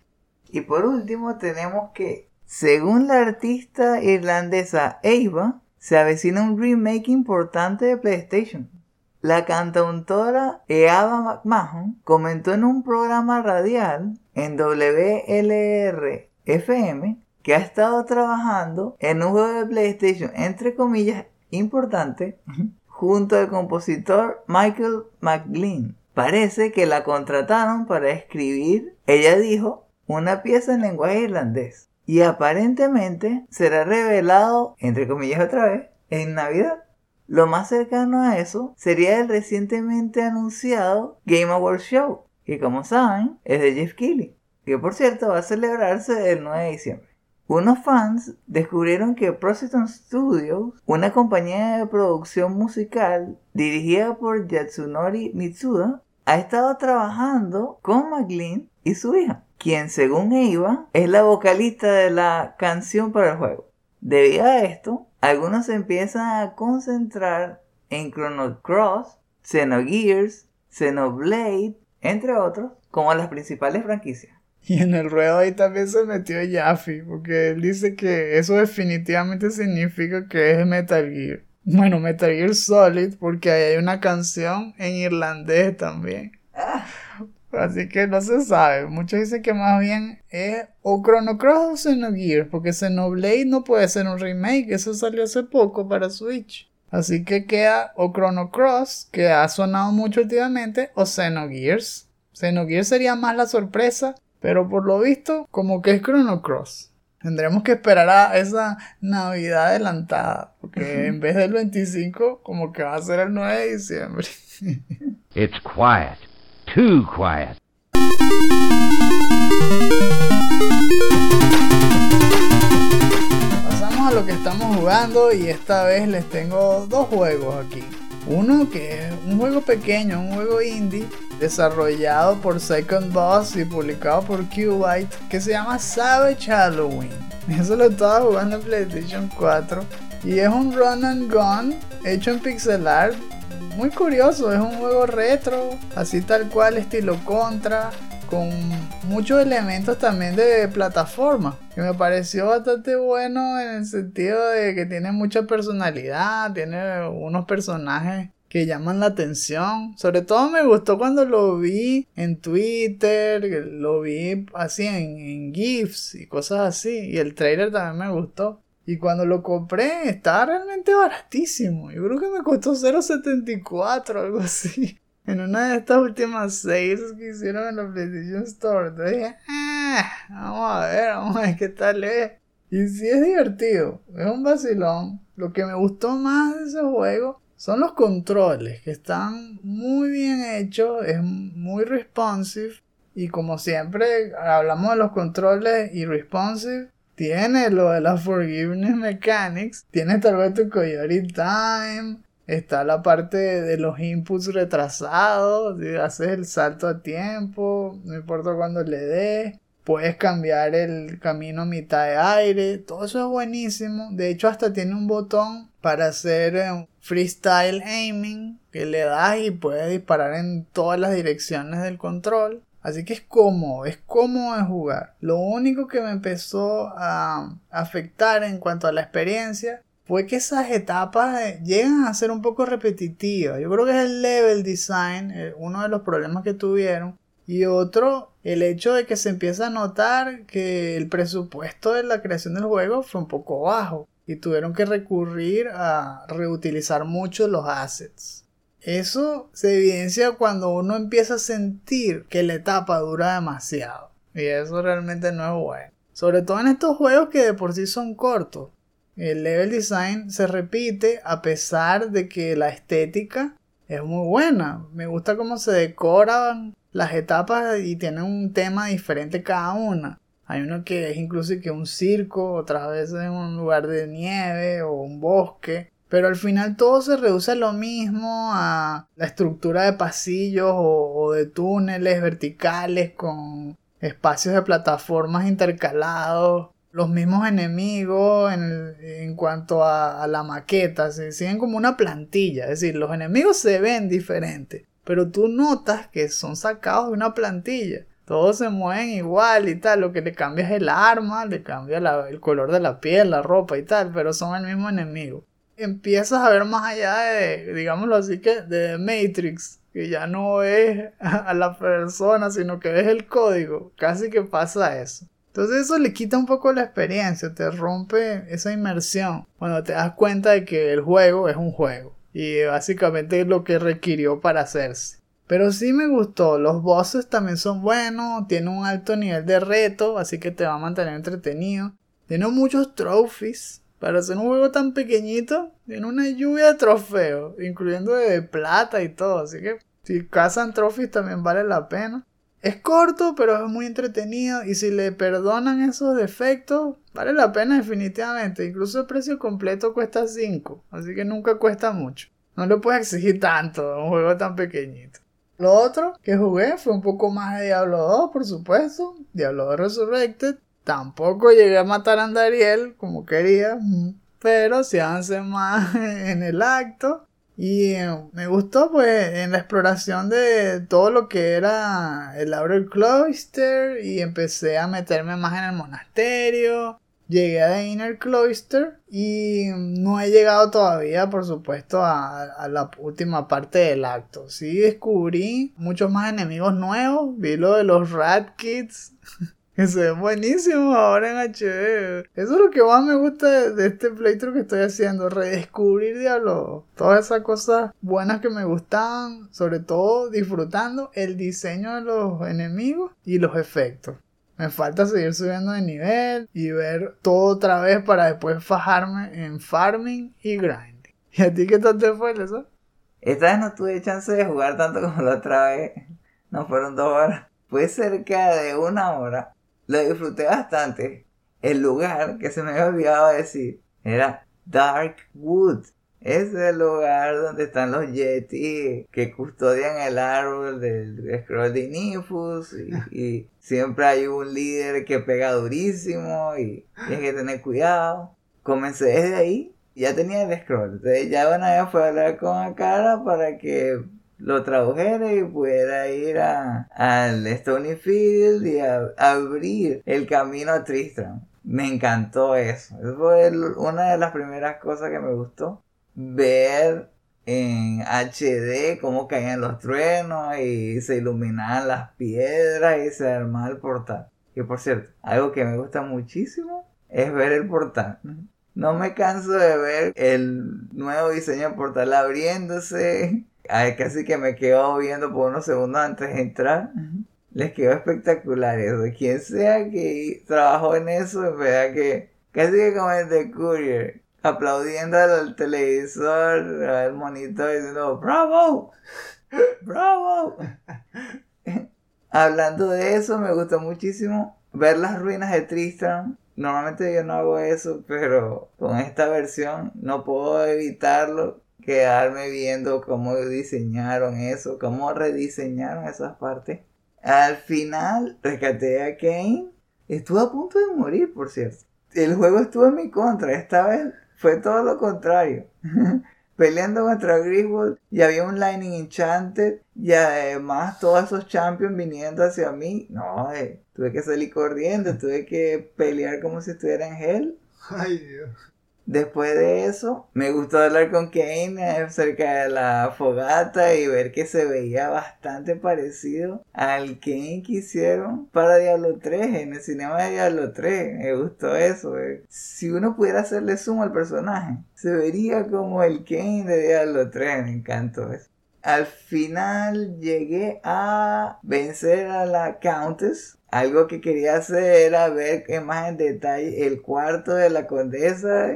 Y por último tenemos que, según la artista irlandesa Eva, se avecina un remake importante de PlayStation. La cantautora Eva McMahon comentó en un programa radial en WLR FM que ha estado trabajando en un juego de PlayStation, entre comillas, importante, junto al compositor Michael McLean. Parece que la contrataron para escribir, ella dijo, una pieza en lenguaje irlandés. Y aparentemente será revelado, entre comillas otra vez, en Navidad. Lo más cercano a eso sería el recientemente anunciado Game Awards Show, que como saben es de Jeff Keighley, que por cierto va a celebrarse el 9 de diciembre. Unos fans descubrieron que Proceton Studios, una compañía de producción musical dirigida por Yatsunori Mitsuda, ha estado trabajando con McLean y su hija quien según Eva es la vocalista de la canción para el juego. Debido a esto, algunos se empiezan a concentrar en Chrono Cross, Xenogears, Xenoblade, entre otros, como las principales franquicias. Y en el ruedo ahí también se metió Jaffe, porque él dice que eso definitivamente significa que es Metal Gear. Bueno, Metal Gear Solid, porque ahí hay una canción en irlandés también. Así que no se sabe. Muchos dicen que más bien es o Chrono Cross o Xenogears, porque Xenoblade no puede ser un remake, eso salió hace poco para Switch. Así que queda o Chrono Cross, que ha sonado mucho últimamente, o Xenogears. Xenogears sería más la sorpresa, pero por lo visto, como que es Chrono Cross. Tendremos que esperar a esa Navidad adelantada, porque en vez del 25, como que va a ser el 9 de diciembre. It's quiet. Too quiet. Pasamos a lo que estamos jugando y esta vez les tengo dos juegos aquí. Uno que es un juego pequeño, un juego indie, desarrollado por Second Boss y publicado por Qbyte, que se llama Savage Halloween. Eso lo estaba jugando en PlayStation 4. Y es un run and gun hecho en pixel art. Muy curioso, es un juego retro, así tal cual estilo contra, con muchos elementos también de plataforma, que me pareció bastante bueno en el sentido de que tiene mucha personalidad, tiene unos personajes que llaman la atención. Sobre todo me gustó cuando lo vi en Twitter, lo vi así en, en GIFs y cosas así. Y el trailer también me gustó. Y cuando lo compré estaba realmente baratísimo. Yo creo que me costó 0.74 algo así. En una de estas últimas seis que hicieron en la PlayStation Store. Entonces dije, ah, vamos a ver, vamos a ver qué tal es. Y sí es divertido, es un vacilón. Lo que me gustó más de ese juego son los controles, que están muy bien hechos, es muy responsive. Y como siempre hablamos de los controles y responsive, tiene lo de la Forgiveness Mechanics, tiene tal vez tu Coyote Time, está la parte de los inputs retrasados, haces el salto a tiempo, no importa cuándo le des. Puedes cambiar el camino a mitad de aire, todo eso es buenísimo. De hecho, hasta tiene un botón para hacer eh, freestyle aiming que le das y puedes disparar en todas las direcciones del control. Así que es cómodo, es cómodo jugar. Lo único que me empezó a afectar en cuanto a la experiencia fue que esas etapas eh, llegan a ser un poco repetitivas. Yo creo que es el level design, eh, uno de los problemas que tuvieron. Y otro, el hecho de que se empieza a notar que el presupuesto de la creación del juego fue un poco bajo. Y tuvieron que recurrir a reutilizar mucho los assets. Eso se evidencia cuando uno empieza a sentir que la etapa dura demasiado. Y eso realmente no es bueno. Sobre todo en estos juegos que de por sí son cortos. El level design se repite a pesar de que la estética es muy buena. Me gusta cómo se decoran las etapas y tienen un tema diferente cada una. Hay uno que es incluso que un circo, otras veces en un lugar de nieve o un bosque. Pero al final todo se reduce a lo mismo, a la estructura de pasillos o, de túneles verticales con espacios de plataformas intercalados, los mismos enemigos en, cuanto a, la maqueta, se siguen como una plantilla, es decir, los enemigos se ven diferentes, pero tú notas que son sacados de una plantilla. Todos se mueven igual y tal, lo que le cambia es el arma, le cambia el color de la piel, la ropa y tal, pero son el mismo enemigo empiezas a ver más allá de, digámoslo así que, de Matrix, que ya no ves a la persona, sino que ves el código. Casi que pasa eso. Entonces eso le quita un poco la experiencia, te rompe esa inmersión cuando te das cuenta de que el juego es un juego y básicamente es lo que requirió para hacerse. Pero sí me gustó, los bosses también son buenos, tiene un alto nivel de reto, así que te va a mantener entretenido. Tiene muchos trophies, para ser un juego tan pequeñito, tiene una lluvia de trofeos, incluyendo de plata y todo. Así que si cazan trophies también vale la pena. Es corto, pero es muy entretenido. Y si le perdonan esos defectos, vale la pena definitivamente. Incluso el precio completo cuesta 5. Así que nunca cuesta mucho. No le puedes exigir tanto a un juego tan pequeñito. Lo otro que jugué fue un poco más de Diablo 2, por supuesto. Diablo 2 Resurrected. Tampoco llegué a matar a Andariel como quería, pero se avancé más en el acto. Y eh, me gustó pues en la exploración de todo lo que era el Outer Cloister y empecé a meterme más en el monasterio. Llegué a The Inner Cloister y no he llegado todavía, por supuesto, a, a, la última parte del acto. Sí descubrí muchos más enemigos nuevos. Vi lo de los Rat Kids. Que se ven buenísimos ahora en HD. Eso es lo que más me gusta de, de este playthrough que estoy haciendo. Redescubrir Diablo. Todas esas cosas buenas que me gustaban. Sobre todo disfrutando el diseño de los enemigos y los efectos. Me falta seguir subiendo de nivel y ver todo otra vez para después fajarme en farming y grinding. ¿Y a ti qué tal te fue eso? Esta vez no tuve chance de jugar tanto como la otra vez. No fueron dos horas. Fue cerca de una hora. Lo disfruté bastante. El lugar que se me había olvidado decir era Dark Wood. Es el lugar donde están los Yeti que custodian el árbol del scroll de Nifus y, y siempre hay un líder que pega durísimo y tienes que tener cuidado. Comencé desde ahí, ya tenía el scroll, entonces ya una vez fue a hablar con Akara para que lo tradujera y pudiera ir a, al Stonyfield y a, abrir el camino a Tristram. Me encantó eso. Eso fue una de las primeras cosas que me gustó. Ver en HD cómo caían los truenos y se iluminaban las piedras y se armaba el portal. Que por cierto, algo que me gusta muchísimo es ver el portal. No me canso de ver el nuevo diseño del portal abriéndose. Ay, casi que me quedo viendo por unos segundos antes de entrar. Les quedó espectacular eso. Quien sea que trabajó en eso, en verdad que casi que como el de Courier, aplaudiendo al televisor, al monitor, diciendo ¡Bravo! ¡Bravo! Hablando de eso, me gustó muchísimo ver las ruinas de Tristram. Normalmente yo no hago eso, pero con esta versión no puedo evitarlo. Quedarme viendo cómo diseñaron eso, cómo rediseñaron esas partes. Al final rescaté a Kane. Estuve a punto de morir, por cierto. El juego estuvo en mi contra. Esta vez fue todo lo contrario. Peleando contra Griswold y había un Lightning Enchanted y además todos esos champions viniendo hacia mí. No, eh, tuve que salir corriendo, tuve que pelear como si estuviera en Hell. Ay, Dios. Después de eso, me gustó hablar con Kane acerca de la fogata y ver que se veía bastante parecido al Kane que hicieron para Diablo 3, en el cinema de Diablo 3. Me gustó eso. eh. Si uno pudiera hacerle zoom al personaje, se vería como el Kane de Diablo 3. Me encantó eso. Al final llegué a vencer a la Countess. Algo que quería hacer era ver más en detalle el cuarto de la condesa.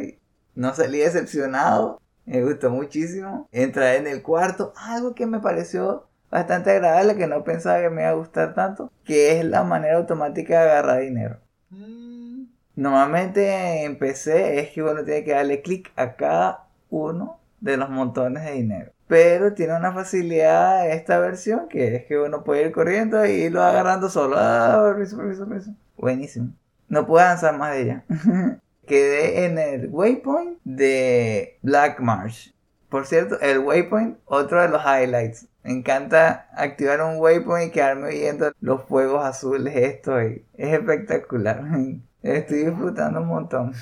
No salí decepcionado. Me gustó muchísimo. Entrar en el cuarto. Algo que me pareció bastante agradable, que no pensaba que me iba a gustar tanto. Que es la manera automática de agarrar dinero. Mm, Normalmente en PC es que uno tiene que darle clic a cada uno de los montones de dinero. Pero tiene una facilidad esta versión que es que uno puede ir corriendo y irlo agarrando solo. Ah, permiso, permiso, permiso. Buenísimo. No puedo avanzar más de ella. Quedé en el waypoint de Black Marsh. Por cierto, el waypoint, otro de los highlights. Me encanta activar un waypoint y quedarme viendo los fuegos azules. Esto es espectacular. Estoy disfrutando un montón.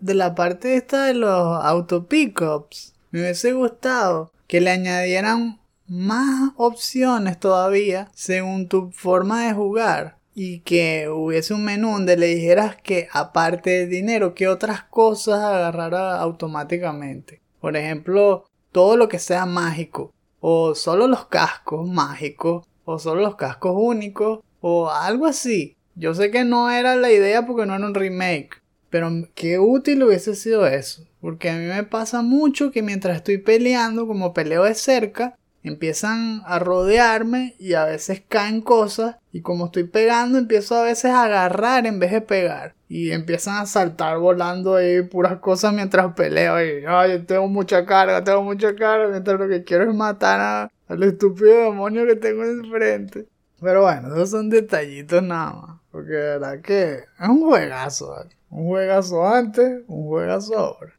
De la parte esta de los auto pickups, me hubiese gustado que le añadieran más opciones todavía según tu forma de jugar y que hubiese un menú donde le dijeras que aparte de dinero, que otras cosas agarrara automáticamente. Por ejemplo, todo lo que sea mágico, o solo los cascos mágicos, o solo los cascos únicos, o algo así. Yo sé que no era la idea porque no era un remake, pero qué útil hubiese sido eso. Porque a mí me pasa mucho que mientras estoy peleando, como peleo de cerca, empiezan a rodearme y a veces caen cosas. Y como estoy pegando, empiezo a veces a agarrar en vez de pegar. Y empiezan a saltar volando ahí puras cosas mientras peleo. Y ay, tengo mucha carga, tengo mucha carga. Mientras lo que quiero es matar a- al estúpido demonio que tengo enfrente. Pero bueno, esos son detallitos nada más. Porque de verdad que es un juegazo. Un juegazo antes, un juegazo ahora.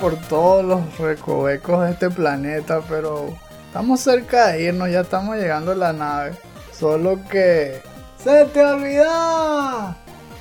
Por todos los recovecos de este planeta, pero estamos cerca de irnos, ya estamos llegando a la nave. Solo que... ¡Se te olvidó!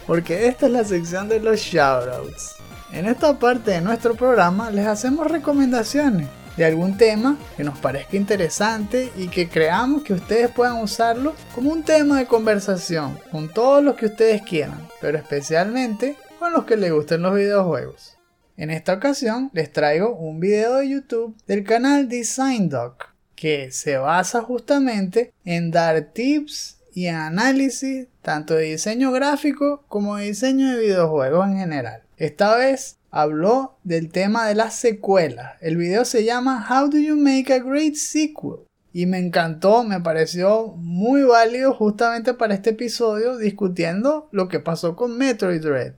Porque esta es la sección de los shoutouts. En esta parte de nuestro programa les hacemos recomendaciones de algún tema que nos parezca interesante y que creamos que ustedes puedan usarlo como un tema de conversación con todos los que ustedes quieran, pero especialmente con los que les gusten los videojuegos. En esta ocasión les traigo un video de YouTube del canal Design Doc que se basa justamente en dar tips y análisis tanto de diseño gráfico como de diseño de videojuegos en general. Esta vez habló del tema de las secuelas. El video se llama How do you make a great sequel? Y me encantó, me pareció muy válido justamente para este episodio discutiendo lo que pasó con Metroid Dread.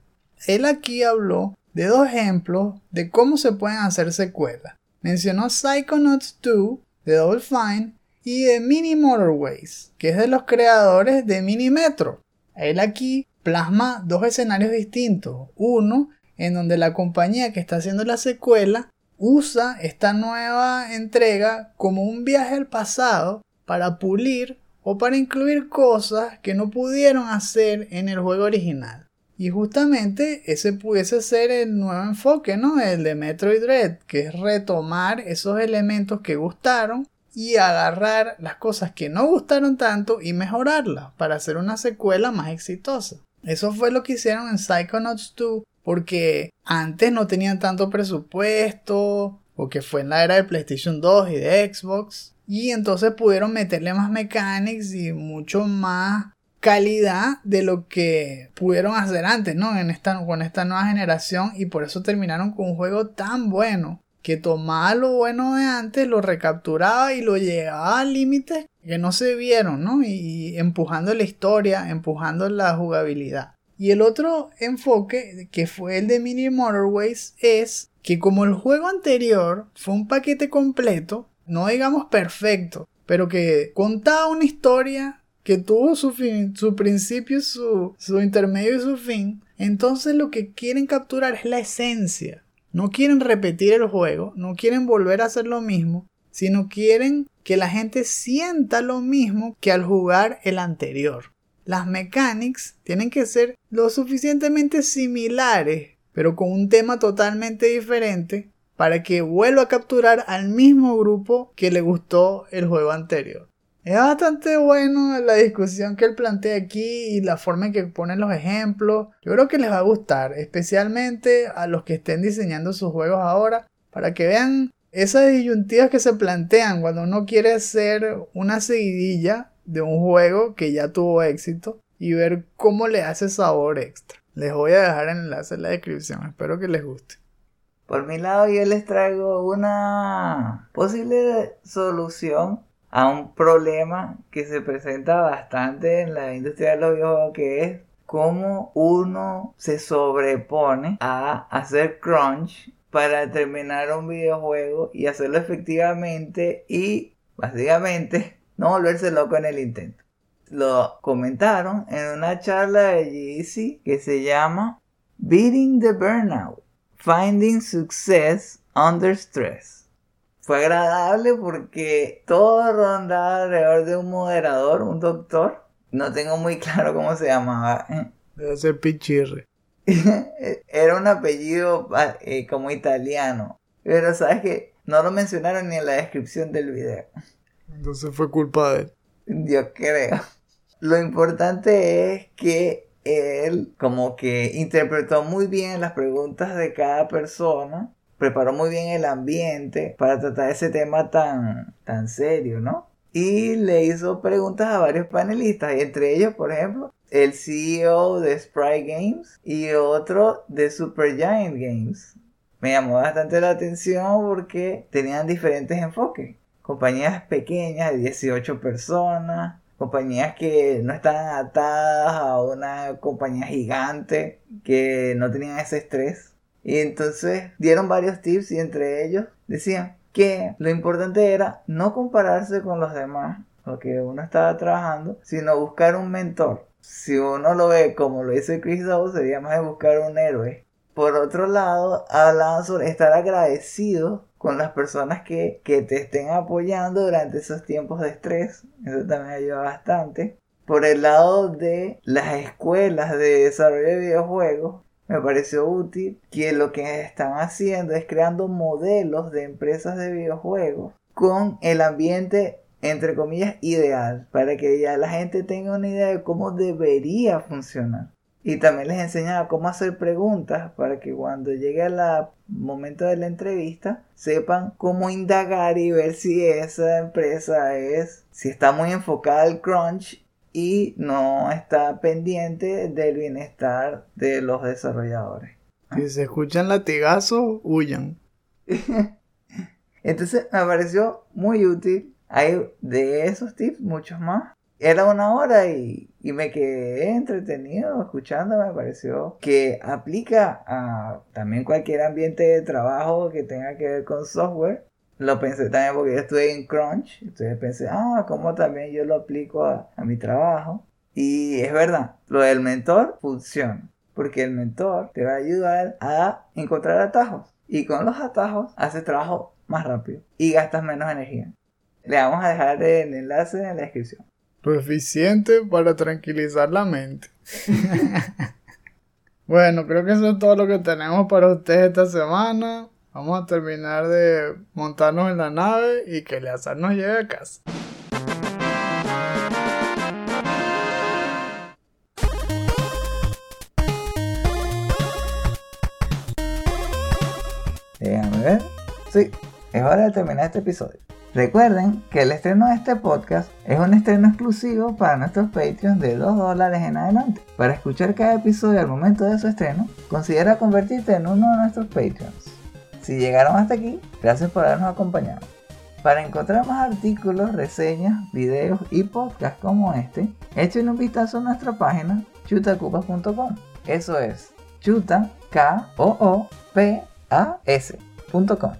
Él aquí habló de dos ejemplos de cómo se pueden hacer secuelas. Mencionó Psychonauts 2 de Double Fine y de Mini Motorways, que es de los creadores de Mini Metro. Él aquí plasma dos escenarios distintos. Uno en donde la compañía que está haciendo la secuela usa esta nueva entrega como un viaje al pasado para pulir o para incluir cosas que no pudieron hacer en el juego original. Y justamente ese pudiese ser el nuevo enfoque, ¿no? El de Metroid Dread, que es retomar esos elementos que gustaron y agarrar las cosas que no gustaron tanto y mejorarlas para hacer una secuela más exitosa. Eso fue lo que hicieron en Psychonauts 2 porque antes no tenían tanto presupuesto, porque fue en la era de PlayStation 2 y de Xbox, y entonces pudieron meterle más mechanics y mucho más calidad de lo que pudieron hacer antes, ¿no? En esta, con esta nueva generación y por eso terminaron con un juego tan bueno que tomaba lo bueno de antes, lo recapturaba y lo llevaba a límites que no se vieron, ¿no? y empujando la historia, empujando la jugabilidad. Y el otro enfoque, que fue el de Mini Motorways, es que como el juego anterior fue un paquete completo, no digamos perfecto, pero que contaba una historia que tuvo su, fin, su principio, su, su intermedio y su fin, entonces lo que quieren capturar es la esencia. No quieren repetir el juego, no quieren volver a hacer lo mismo, sino quieren que la gente sienta lo mismo que al jugar el anterior las mechanics tienen que ser lo suficientemente similares, pero con un tema totalmente diferente, para que vuelva a capturar al mismo grupo que le gustó el juego anterior. Es bastante bueno la discusión que él plantea aquí y la forma en que pone los ejemplos. Yo creo que les va a gustar, especialmente a los que estén diseñando sus juegos ahora, para que vean esas disyuntivas que se plantean cuando uno quiere hacer una seguidilla de un juego que ya tuvo éxito y ver cómo le hace sabor extra. Les voy a dejar el enlace en la descripción, espero que les guste. Por mi lado yo les traigo una posible solución a un problema que se presenta bastante en la industria de los videojuegos que es cómo uno se sobrepone a hacer crunch para terminar un videojuego y hacerlo efectivamente y básicamente no volverse loco en el intento. Lo comentaron en una charla de GEC que se llama Beating the Burnout, Finding Success Under Stress. Fue agradable porque todo rondaba alrededor de un moderador, un doctor. No tengo muy claro cómo se llamaba. ¿eh? Debe ser Pichirre. Era un apellido ah, eh, como italiano. Pero sabes que no lo mencionaron ni en la descripción del video. Entonces fue culpa de él. Yo creo. Lo importante es que él como que interpretó muy bien las preguntas de cada persona, preparó muy bien el ambiente para tratar ese tema tan, tan serio, ¿no? Y le hizo preguntas a varios panelistas, entre ellos, por ejemplo, el CEO de Sprite Games y otro de Supergiant Games. Me llamó bastante la atención porque tenían diferentes enfoques compañías pequeñas de 18 personas, compañías que no estaban atadas a una compañía gigante, que no tenían ese estrés. Y entonces dieron varios tips y entre ellos decían que lo importante era no compararse con los demás, lo que uno estaba trabajando, sino buscar un mentor. Si uno lo ve como lo dice Chris Dow, sería más de buscar un héroe. Por otro lado, hablaban sobre estar agradecido con las personas que, te estén apoyando durante esos tiempos de estrés. Eso también ayuda bastante. Por el lado de las escuelas de desarrollo de videojuegos, me pareció útil que lo que están haciendo es creando modelos de empresas de videojuegos con el ambiente entre comillas ideal para que ya la gente tenga una idea de cómo debería funcionar. Y también les enseñaba cómo hacer preguntas para que cuando llegue el momento de la entrevista sepan cómo indagar y ver si esa empresa es, si está muy enfocada al crunch y no está pendiente del bienestar de los desarrolladores. Si se escuchan latigazos, huyan. Entonces me pareció muy útil. Hay de esos tips muchos más era una hora y, me quedé entretenido escuchando, me pareció que aplica a también cualquier ambiente de trabajo que tenga que ver con software. Lo pensé también porque yo estuve en Crunch, entonces pensé, ah, cómo también yo lo aplico a, a mi trabajo. Y es verdad, lo del mentor funciona, porque el mentor te va a ayudar a encontrar atajos. Y con los atajos haces trabajo más rápido y gastas menos energía. Le vamos a dejar el enlace en la descripción. Lo eficiente para tranquilizar la mente. bueno, creo que eso es todo lo que tenemos para ustedes esta semana. Vamos a terminar de montarnos en la nave y que el azar nos lleve a casa. Déjame ver. Sí, es hora de terminar este episodio. Recuerden que el estreno de este podcast es un estreno exclusivo para nuestros Patreons de 2 dólares en adelante. Para escuchar cada episodio al momento de su estreno, considera convertirte en uno de nuestros Patreons. Si llegaron hasta aquí, gracias por habernos acompañado. Para encontrar más artículos, reseñas, videos y podcasts como este, echen un vistazo a nuestra página chutacupas.com. Eso es chuta, k o o p a s.com.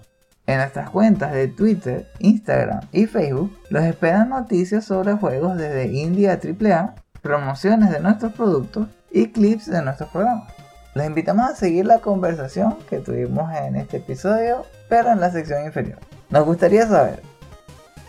En nuestras cuentas de Twitter, Instagram y Facebook los esperan noticias sobre juegos desde indie a AAA, promociones de nuestros productos y clips de nuestros programas. Los invitamos a seguir la conversación que tuvimos en este episodio, pero en la sección inferior. Nos gustaría saber,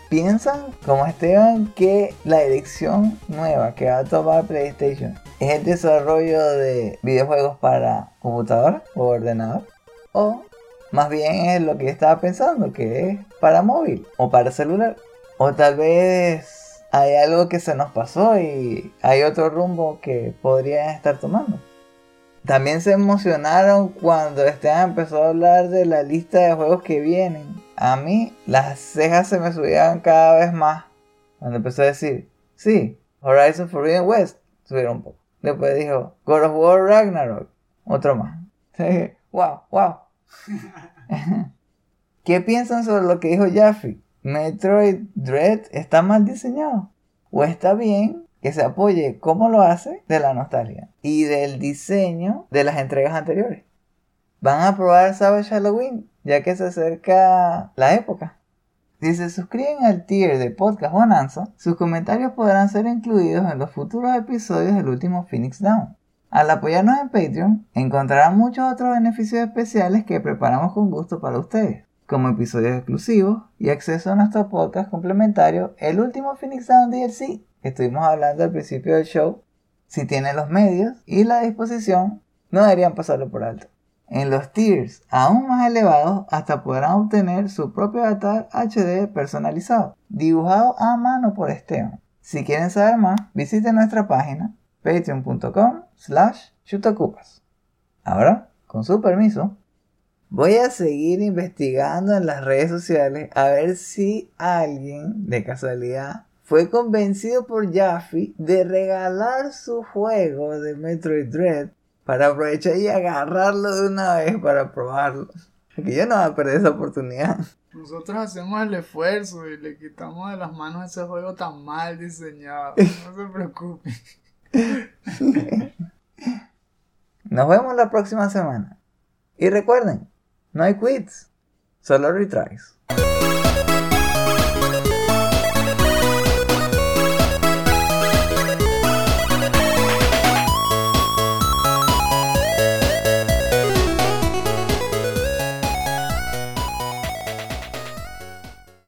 ¿piensan como Esteban que la dirección nueva que va a tomar PlayStation es el desarrollo de videojuegos para computadora o ordenador? ¿O más bien es lo que estaba pensando, que es para móvil o para celular. O tal vez hay algo que se nos pasó y hay otro rumbo que podrían estar tomando. También se emocionaron cuando Esteban empezó a hablar de la lista de juegos que vienen. A mí las cejas se me subían cada vez más. Cuando empezó a decir, sí, Horizon Forbidden West, subieron un poco. Después dijo, God of War Ragnarok, otro más. wow, wow. ¿Qué piensan sobre lo que dijo Jeffrey? ¿Metroid Dread está mal diseñado? ¿O está bien que se apoye como lo hace de la nostalgia y del diseño de las entregas anteriores? ¿Van a probar Savage Halloween ya que se acerca la época? Si se suscriben al tier de Podcast Bonanza, sus comentarios podrán ser incluidos en los futuros episodios del último Phoenix Down. Al apoyarnos en Patreon, encontrarán muchos otros beneficios especiales que preparamos con gusto para ustedes, como episodios exclusivos y acceso a nuestro podcast complementario, el último Phoenix Down DLC, estuvimos hablando al principio del show. Si tienen los medios y la disposición, no deberían pasarlo por alto. En los tiers aún más elevados, hasta podrán obtener su propio avatar HD personalizado, dibujado a mano por Esteban. Si quieren saber más, visiten nuestra página patreon.com slash chutacupas. Ahora, con su permiso, voy a seguir investigando en las redes sociales a ver si alguien, de casualidad, fue convencido por Jaffe de regalar su juego de Metroid Dread para aprovechar y agarrarlo de una vez para probarlo. Porque yo no voy a perder esa oportunidad. Nosotros hacemos el esfuerzo y le quitamos de las manos ese juego tan mal diseñado. No se preocupe. Nos vemos la próxima semana. Y recuerden, no hay quits, solo retries.